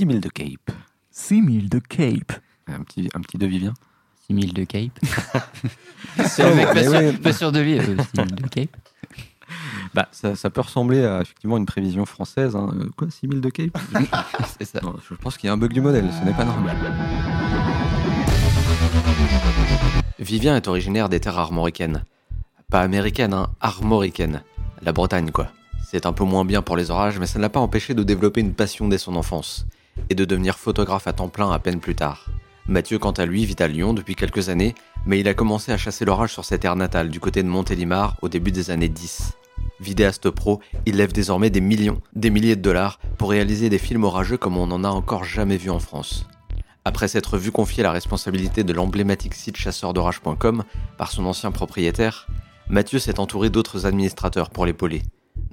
6000 de Cape. 6000 de Cape. Un petit, un petit de Vivien 6000 de Cape. C'est le mec pas sûr, pas sûr de lui. euh, 6000 de Cape. bah, ça, ça peut ressembler à effectivement une prévision française. hein. Euh, Quoi, 6000 de Cape? C'est ça. Non, Je pense qu'il y a un bug du modèle, ce n'est pas normal. Vivien est originaire des terres armoricaines. Pas américaines, hein, armoricaines. La Bretagne, quoi. C'est un peu moins bien pour les orages, mais ça ne l'a pas empêché de développer une passion dès son enfance. Et de devenir photographe à temps plein à peine plus tard. Mathieu, quant à lui, vit à Lyon depuis quelques années, mais il a commencé à chasser l'orage sur ses terres natales, du côté de Montélimar, au début des années 10. Vidéaste pro, il lève désormais des millions, des milliers de dollars pour réaliser des films orageux comme on n'en a encore jamais vu en France. Après s'être vu confier la responsabilité de l'emblématique site chasseurdorage.com par son ancien propriétaire, Mathieu s'est entouré d'autres administrateurs pour l'épauler,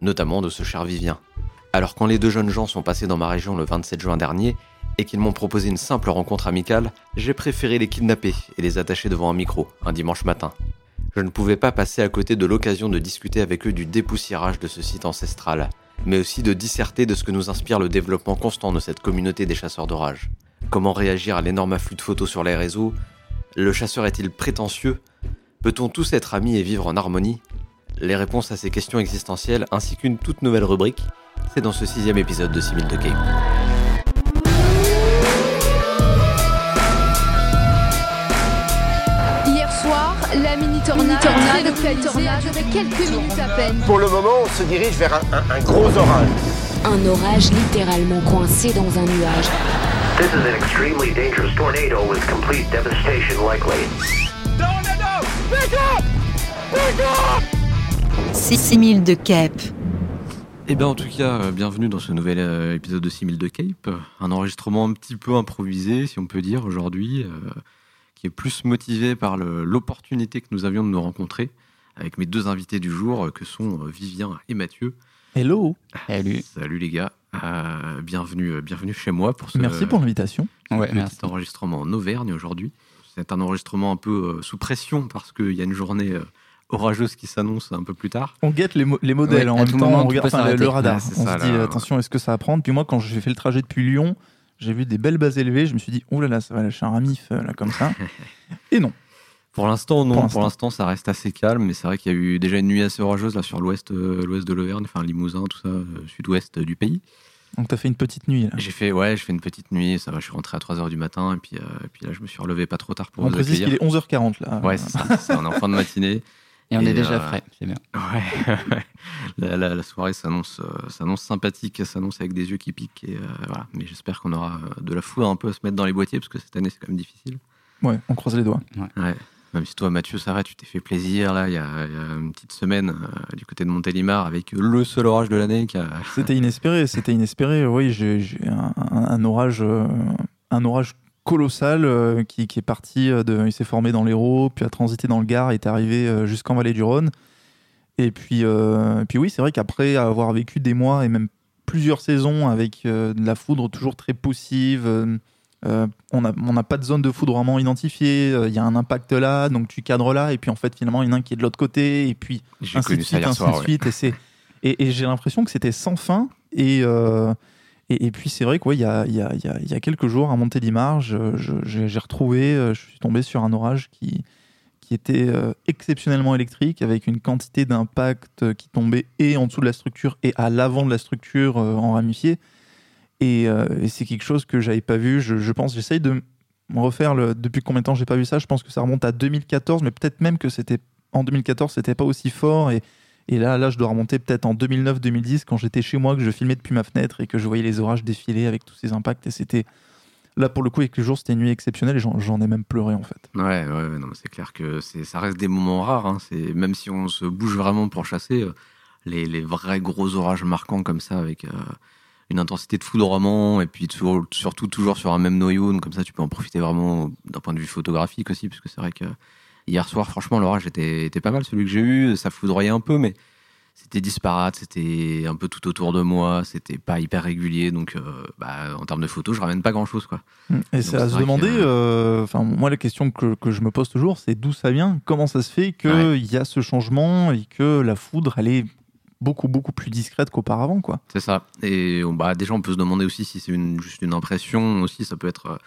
notamment de ce cher Vivien. Alors quand les deux jeunes gens sont passés dans ma région le 27 juin dernier et qu'ils m'ont proposé une simple rencontre amicale, j'ai préféré les kidnapper et les attacher devant un micro un dimanche matin. Je ne pouvais pas passer à côté de l'occasion de discuter avec eux du dépoussiérage de ce site ancestral, mais aussi de disserter de ce que nous inspire le développement constant de cette communauté des chasseurs d'orage. Comment réagir à l'énorme afflux de photos sur les réseaux? Le chasseur est-il prétentieux? Peut-on tous être amis et vivre en harmonie? Les réponses à ces questions existentielles ainsi qu'une toute nouvelle rubrique, c'est dans ce sixième épisode de 6000 de Cape. Hier soir, la mini tornade, a duré quelques minutes à peine. Pour le moment, on se dirige vers un, un- un gros orage. Un orage littéralement coincé dans un nuage. This is an extremely dangerous tornado with complete devastation likely. 6000 de Cape. Eh bien, en tout cas, euh, bienvenue dans ce nouvel euh, épisode de 6000 de Cape. Un enregistrement un petit peu improvisé, si on peut dire, aujourd'hui, euh, qui est plus motivé par le- l'opportunité que nous avions de nous rencontrer avec mes deux invités du jour, que sont euh, Vivien et Mathieu. Hello. Salut. Salut les gars, Euh, bienvenue, bienvenue chez moi pour ce Merci pour l'invitation. ce Ouais, petit merci. enregistrement en Auvergne aujourd'hui. C'est un enregistrement un peu sous pression parce qu'il y a une journée euh, orageuse qui s'annonce un peu plus tard. On guette les, mo- les modèles Ouais, en même tout temps, moment, on regarde enfin, le, radar. Ouais, on ça, se dit là, attention, est-ce que ça va prendre? Puis moi, quand j'ai fait le trajet depuis Lyon, j'ai vu des belles bases élevées. Je me suis dit, oh là là, ça va lâcher un ramif euh, là comme ça. Et non. Pour l'instant, non. Pour l'instant. ça reste assez calme, mais c'est vrai qu'il y a eu déjà une nuit assez orageuse là sur l'ouest, euh, l'ouest de l'Auvergne, enfin Limousin, tout ça, euh, sud-ouest du pays. Donc t'as fait une petite nuit là. J'ai fait, ouais, j'ai fait une petite nuit. Ça va, je suis rentré à 3h du matin et puis, euh, et puis là, je me suis relevé pas trop tard pour On vous précise qu'il est 11h40 là. Ouais, c'est ça, c'est ça, on est en fin de matinée. Et on Et, est déjà euh, frais, c'est bien. Ouais, la, la- la soirée s'annonce, euh, s'annonce sympathique, s'annonce avec des yeux qui piquent. Et, euh, voilà. Mais j'espère qu'on aura de la foudre un peu à se mettre dans les boîtiers parce que cette année, c'est quand même difficile. Ouais, on croise les doigts. Ouais. Même si toi, Mathieu, ça va, tu t'es fait plaisir là, il y a, il y a une petite semaine euh, du côté de Montélimar avec le seul orage de l'année qui a. C'était inespéré, c'était inespéré. Oui, j'ai j'ai un, un- un orage, euh, un orage colossal euh, qui, qui est parti euh, de, il s'est formé dans l'Hérault, puis a transité dans le Gard, et est arrivé euh, jusqu'en vallée du Rhône. Et puis, puis oui, c'est vrai qu'après avoir vécu des mois et même plusieurs saisons avec de la foudre toujours très poussive, on n'a on n'a pas de zone de foudre vraiment identifiée. Il y a un impact là, donc tu cadres là, et puis en fait finalement il y en a un qui est de l'autre côté, et puis ainsi de suite, ainsi de ouais. suite. Et, et, et j'ai l'impression que c'était sans fin. Et, et, puis c'est vrai qu'il y, a, y, a, y y a quelques jours à Montélimar, je- j'ai retrouvé, euh, je suis tombé sur un orage qui, qui était euh, exceptionnellement électrique, avec une quantité d'impact qui tombait et en dessous de la structure et à l'avant de la structure euh, en ramifié. Et, euh, c'est quelque chose que j'avais pas vu. Je, pense, j'essaye de me refaire le, depuis combien de temps j'ai pas vu ça? Je pense que ça remonte à 2014, mais peut-être même que c'était en 2014, c'était pas aussi fort. Et là, là, je dois remonter peut-être en 2009-2010 quand j'étais chez moi, que je filmais depuis ma fenêtre et que je voyais les orages défiler avec tous ces impacts. Et c'était là pour le coup, les jours, c'était une nuit exceptionnelle et j'en ai même pleuré en fait. Ouais, ouais, non, c'est clair que ça reste des moments rares. Hein. C'est, même si on se bouge vraiment pour chasser, euh, les, vrais gros orages marquants comme ça, avec euh, une intensité de foudroiement, et puis surtout toujours sur un même noyau, donc comme ça tu peux en profiter vraiment d'un point de vue photographique aussi, parce que c'est vrai que hier soir, franchement, l'orage était, était pas mal celui que j'ai eu. Ça foudroyait un peu, mais c'était disparate, c'était un peu tout autour de moi, c'était pas hyper régulier, donc euh, bah, en termes de photos, je ramène pas grand chose, quoi. Et Donc, c'est à se demander, euh, enfin moi la question que, que je me pose toujours, c'est d'où ça vient, comment ça se fait qu'il Ouais. y a ce changement et que la foudre, elle est beaucoup, beaucoup plus discrète qu'auparavant, quoi. C'est ça. Et bah, déjà, on peut se demander aussi si c'est une, juste une impression. Aussi, ça peut être euh,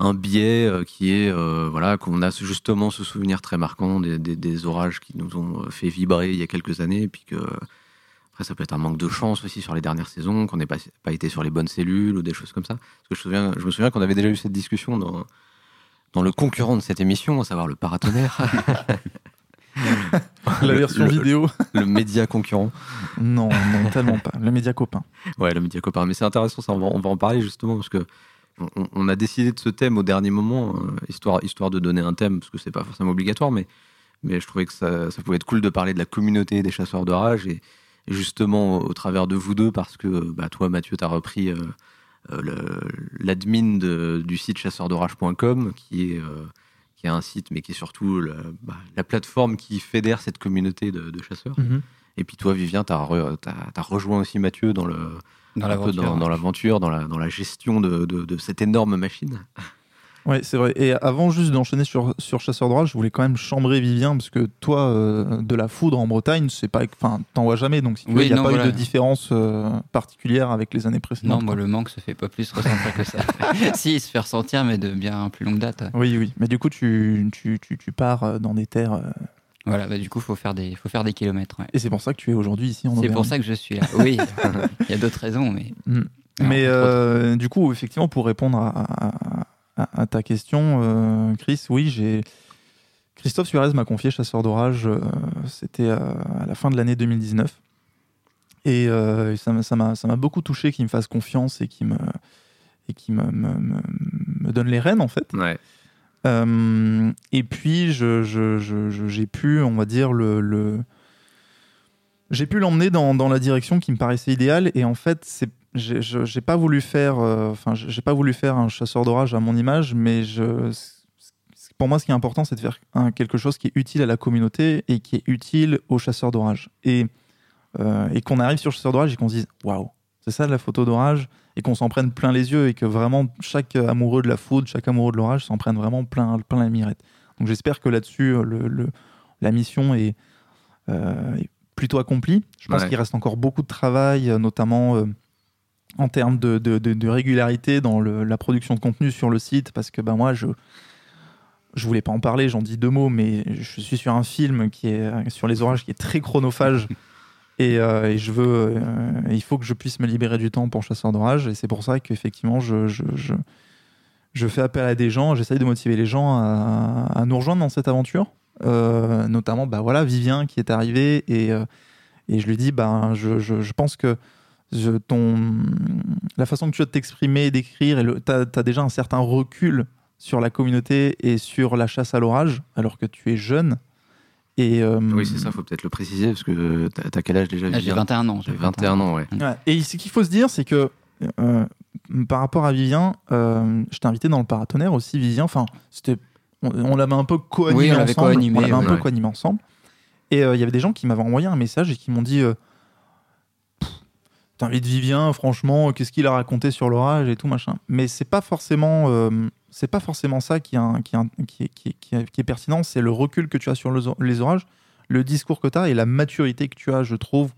un biais euh, qui est euh, voilà qu'on a justement ce souvenir très marquant des, des- des orages qui nous ont euh, fait vibrer il y a quelques années. Et puis que après, ça peut être un manque de chance aussi sur les dernières saisons, qu'on n'ait pas, pas été sur les bonnes cellules ou des choses comme ça. Parce que je, me souviens, je me souviens qu'on avait déjà eu cette discussion dans, dans le concurrent de cette émission, à savoir le paratonnerre, La version le- vidéo, le média concurrent. non, non, tellement pas. Le média copain. Ouais, le média copain. Mais c'est intéressant, ça, on, va, on va en parler justement parce que on, on a décidé de ce thème au dernier moment, euh, histoire, histoire de donner un thème, parce que c'est pas forcément obligatoire, mais, mais je trouvais que ça, ça pouvait être cool de parler de la communauté des chasseurs de rage et, et justement au, au travers de vous deux, parce que bah, toi, Mathieu, tu as repris euh, euh, l'admin du site chasseurdorage.com, qui est. euh, qui est un site, mais qui est surtout la, bah, la plateforme qui fédère cette communauté de, de chasseurs. Et puis toi, Vivien, tu as, rejoint aussi Mathieu dans le, Dans un peu l'aventure. dans, dans l'aventure, dans la, dans la gestion de, de- de cette énorme machine. Ouais, c'est vrai. Et avant juste d'enchaîner sur, sur Chasseur de Rage, je voulais quand même chambrer Vivien, parce que toi, euh, de la foudre en Bretagne, c'est pas, enfin, t'en vois jamais, donc si Oui, il n'y a non, pas voilà. eu de différence euh, particulière avec les années précédentes. Non, moi, le manque se fait pas plus ressentir que ça. si, il se fait ressentir, mais de bien plus longue date. Oui, oui. Mais du coup, tu, tu, tu, tu pars euh, dans des terres. Voilà, bah, du coup, faut faire des, faut faire des kilomètres. ouais. et c'est pour ça que tu es aujourd'hui ici en C'est pour ça que je suis là. Oui, il y a d'autres raisons, mais. Mm. Non, Mais euh, du coup, effectivement, pour répondre à, à- à- à ta question, euh, Chris, oui, j'ai. Christophe Suarez m'a confié Chasseur d'orage, euh, c'était à la fin de l'année 2019. Et euh, ça m'a- beaucoup touché qu'il me fasse confiance et qu'il me, et me, me, me- me donne les rênes, en fait. Ouais. Euh, et puis, j'ai pu, on va dire, j'ai pu l'emmener dans, la direction qui me paraissait idéale. Et en fait, j'ai, pas voulu faire, euh, pas voulu faire un chasseur d'orage à mon image, mais pour moi, ce qui est important, c'est de faire quelque chose qui est utile à la communauté et qui est utile aux chasseurs d'orage. Et, euh, qu'on arrive sur chasseur d'orage et qu'on se dise, waouh, c'est ça la photo d'orage? Et qu'on s'en prenne plein les yeux et que vraiment chaque amoureux de la foudre, chaque amoureux de l'orage s'en prenne vraiment plein, plein la mirette. Donc j'espère que là-dessus, le, le- la mission est, euh, est plutôt accomplie. Je pense Ouais. qu'il reste encore beaucoup de travail, euh, notamment euh, en termes de, de- de- de régularité dans le- la production de contenu sur le site, parce que ben, moi, je je voulais pas en parler, j'en dis deux mots, mais je suis sur un film qui est sur les orages qui est très chronophage. Et, euh, et je veux, euh, il faut que je puisse me libérer du temps pour chasseur d'orage. Et c'est pour ça qu'effectivement, je, je, je, fais appel à des gens, j'essaye de motiver les gens à, nous rejoindre dans cette aventure. Euh, notamment, bah voilà, Vivien qui est arrivé et, et je lui dis, bah, je, pense que ton, la façon que tu as de t'exprimer d'écrire, tu as, déjà un certain recul sur la communauté et sur la chasse à l'orage, alors que tu es jeune. Et, euh, Oui, c'est ça, faut peut-être le préciser, parce que t'as quel âge déjà Ah, J'ai Vivien 21 ans. J'ai 21 ans, ouais. Ouais. Et ce qu'il faut se dire, c'est que euh, par rapport à Vivien, euh, je t'ai invité dans le paratonnerre aussi, Vivien. Enfin, c'était, on, on l'avait un peu co-animé Oui, on ensemble. co-animé, on l'avait un ouais. peu co-animé ensemble. Et euh, il y avait des gens qui m'avaient envoyé un message et qui m'ont dit euh, T'invites Vivien, franchement, qu'est-ce qu'il a raconté sur l'orage et tout machin. Mais c'est pas forcément, euh, c'est pas forcément ça qui, est un- qui, est un- qui, est, qui est- qui est- qui est pertinent. C'est le recul que tu as sur les or- les orages, le discours que tu as et la maturité que tu as, je trouve,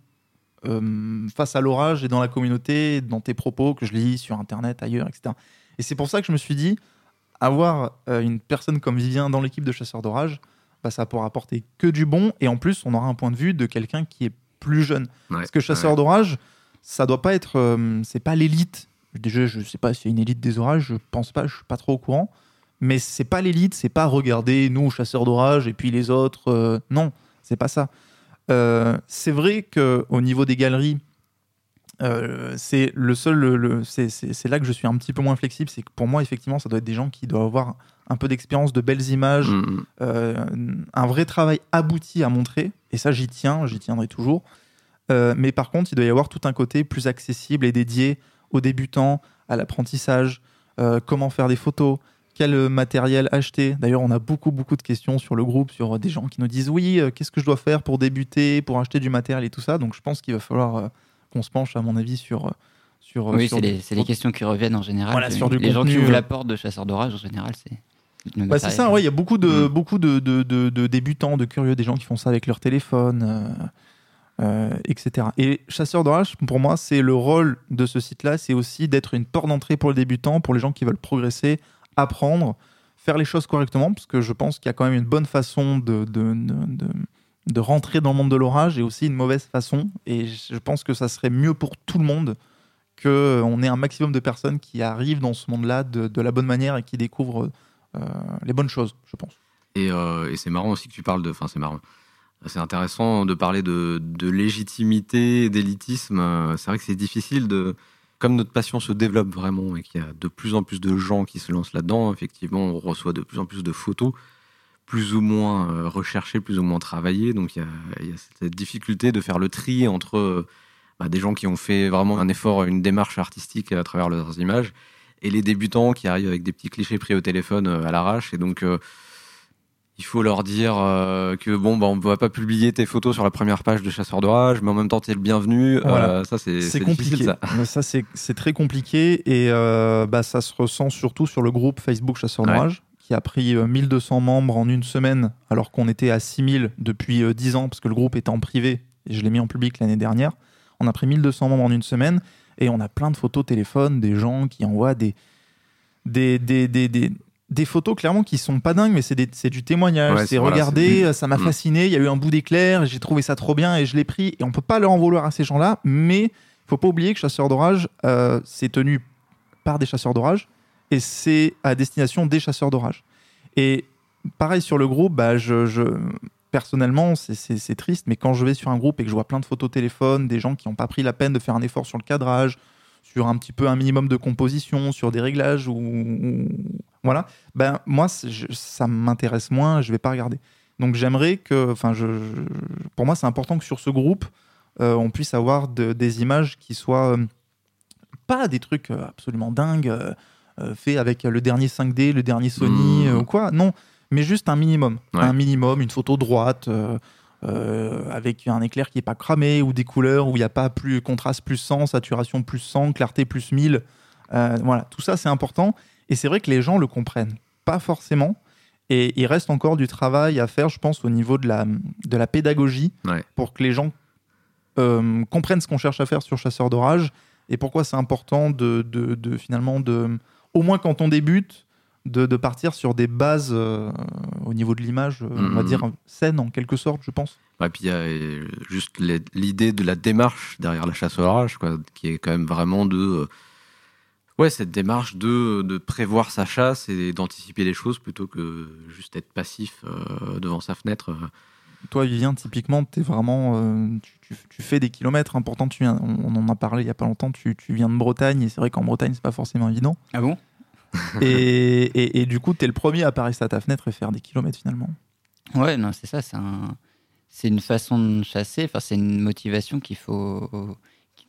euh, face à l'orage et dans la communauté, dans tes propos que je lis sur Internet, ailleurs, etc. Et c'est pour ça que je me suis dit, avoir euh, une personne comme Vivien dans l'équipe de chasseurs d'orage, bah, ça pourra apporter que du bon. Et en plus, on aura un point de vue de quelqu'un qui est plus jeune. Ouais, Parce que chasseur ouais. d'orage, ça doit pas être, euh, c'est pas l'élite. Déjà, je sais pas s'il y a une élite des orages, je pense pas, je suis pas trop au courant. Mais c'est pas l'élite, c'est pas regarder nous chasseurs d'orage et puis les autres. euh, non, c'est pas ça. Euh, c'est vrai que au niveau des galeries, euh, c'est le seul, le- le- c'est- là que je suis un petit peu moins flexible. C'est que pour moi, effectivement, ça doit être des gens qui doivent avoir un peu d'expérience, de belles images, Mm, euh, un vrai travail abouti à montrer. Et ça, j'y tiens, j'y tiendrai toujours. Mais par contre, il doit y avoir tout un côté plus accessible et dédié aux débutants, à l'apprentissage, euh, comment faire des photos, quel euh, matériel acheter. D'ailleurs, on a beaucoup, beaucoup de questions sur le groupe, sur euh, des gens qui nous disent oui, euh, qu'est-ce que je dois faire pour débuter, pour acheter du matériel et tout ça. Donc, je pense qu'il va falloir euh, qu'on se penche, à mon avis, sur. sur Oui, c'est les, les questions qui reviennent en général. Voilà, sur du les gens qui ouvrent la porte de chasseurs d'orage, en général, c'est. Bah, c'est ça, ouais, il y a beaucoup de, Mm. beaucoup de, de, de- de débutants, de curieux, des gens qui font ça avec leur téléphone. Euh, etc. Et chasseur d'orage, pour moi, c'est le rôle de ce site-là, c'est aussi d'être une porte d'entrée pour le débutant, pour les gens qui veulent progresser, apprendre, faire les choses correctement, parce que je pense qu'il y a quand même une bonne façon de, de, de, rentrer dans le monde de l'orage et aussi une mauvaise façon. Et je pense que ça serait mieux pour tout le monde qu'on ait un maximum de personnes qui arrivent dans ce monde-là de, de la bonne manière et qui découvrent euh, les bonnes choses, je pense. Et, euh, et c'est marrant aussi que tu parles de. Enfin, c'est marrant. C'est intéressant de parler de, légitimité, d'élitisme. C'est vrai que c'est difficile de. Comme notre passion se développe vraiment et qu'il y a de plus en plus de gens qui se lancent là-dedans, effectivement, on reçoit de plus en plus de photos, plus ou moins euh, recherchées, plus ou moins travaillées. Donc il y a, cette difficulté de faire le tri entre euh, bah, des gens qui ont fait vraiment un effort, une démarche artistique à travers leurs images, et les débutants qui arrivent avec des petits clichés pris au téléphone euh, à l'arrache. Et donc, il faut leur dire euh, que bon, bah, on ne va pas publier tes photos sur la première page de Chasseur d'orage, mais en même temps, tu es le bienvenu. Voilà. Euh, ça, c'est C'est c'est compliqué. ça. C'est c'est très compliqué et euh, bah, ça se ressent surtout sur le groupe Facebook Chasseurs Ouais. d'Orage qui a pris euh, 1200 membres en une semaine alors qu'on était à 6000 depuis euh, 10 ans parce que le groupe était en privé et je l'ai mis en public l'année dernière. On a pris 1200 membres en une semaine et on a plein de photos téléphone des gens qui envoient des, des, des, des, des, des photos clairement qui sont pas dingues mais c'est des- c'est du témoignage. Ouais, c'est voilà, c'est- ça m'a Mm. fasciné, il y a eu un bout d'éclair, j'ai trouvé ça trop bien et je l'ai pris et on peut pas leur en vouloir à ces gens-là mais faut pas oublier que Chasseurs d'orage, euh, c'est tenu par des chasseurs d'orage et c'est à destination des chasseurs d'orage. Et pareil sur le groupe, bah, je, je- personnellement, c'est- c'est c'est triste, mais quand je vais sur un groupe et que je vois plein de photos téléphone, des gens qui n'ont pas pris la peine de faire un effort sur le cadrage, sur un petit peu un minimum de composition, sur des réglages ou, ou- voilà, ben moi je- ça m'intéresse moins, je vais pas regarder. Donc j'aimerais que, enfin, je, je- pour moi c'est important que sur ce groupe euh, on puisse avoir de- des images qui soient euh, pas des trucs euh, absolument dingues euh, faits avec le dernier 5D, le dernier Sony Mmh. ou quoi. Non, mais juste un minimum, Ouais. un minimum, une photo droite. euh, avec un éclair qui est pas cramé ou des couleurs où il n'y a pas plus contraste plus 100, saturation plus 100, clarté plus 1000. Euh, voilà, tout ça c'est important et c'est vrai que les gens le comprennent pas forcément et il reste encore du travail à faire, je pense, au niveau de la, de la pédagogie Ouais. pour que les gens euh, comprennent ce qu'on cherche à faire sur Chasseur d'orage et pourquoi c'est important de, de- de, finalement de au moins quand on débute de, de partir sur des bases euh, au niveau de l'image, euh, on va Mhm. dire saine en quelque sorte, je pense. Ouais, puis il y a juste l'idée de la démarche derrière la chasse orage, quoi, qui est quand même vraiment de. Ouais, cette démarche de, de prévoir sa chasse et d'anticiper les choses plutôt que juste être passif euh, devant sa fenêtre. euh. Toi, Vivien, typiquement, es vraiment, euh, tu, tu- tu fais des kilomètres. hein. Pourtant, tu viens, on, on en a parlé il y a pas longtemps. Tu, tu viens de Bretagne et c'est vrai qu'en Bretagne, c'est pas forcément évident. Ah bon? Et, et- et du coup, tu es le premier à apparaître à ta fenêtre et faire des kilomètres finalement. Ouais, non, c'est ça. C'est un... c'est une façon de chasser. Enfin, c'est une motivation qu'il faut,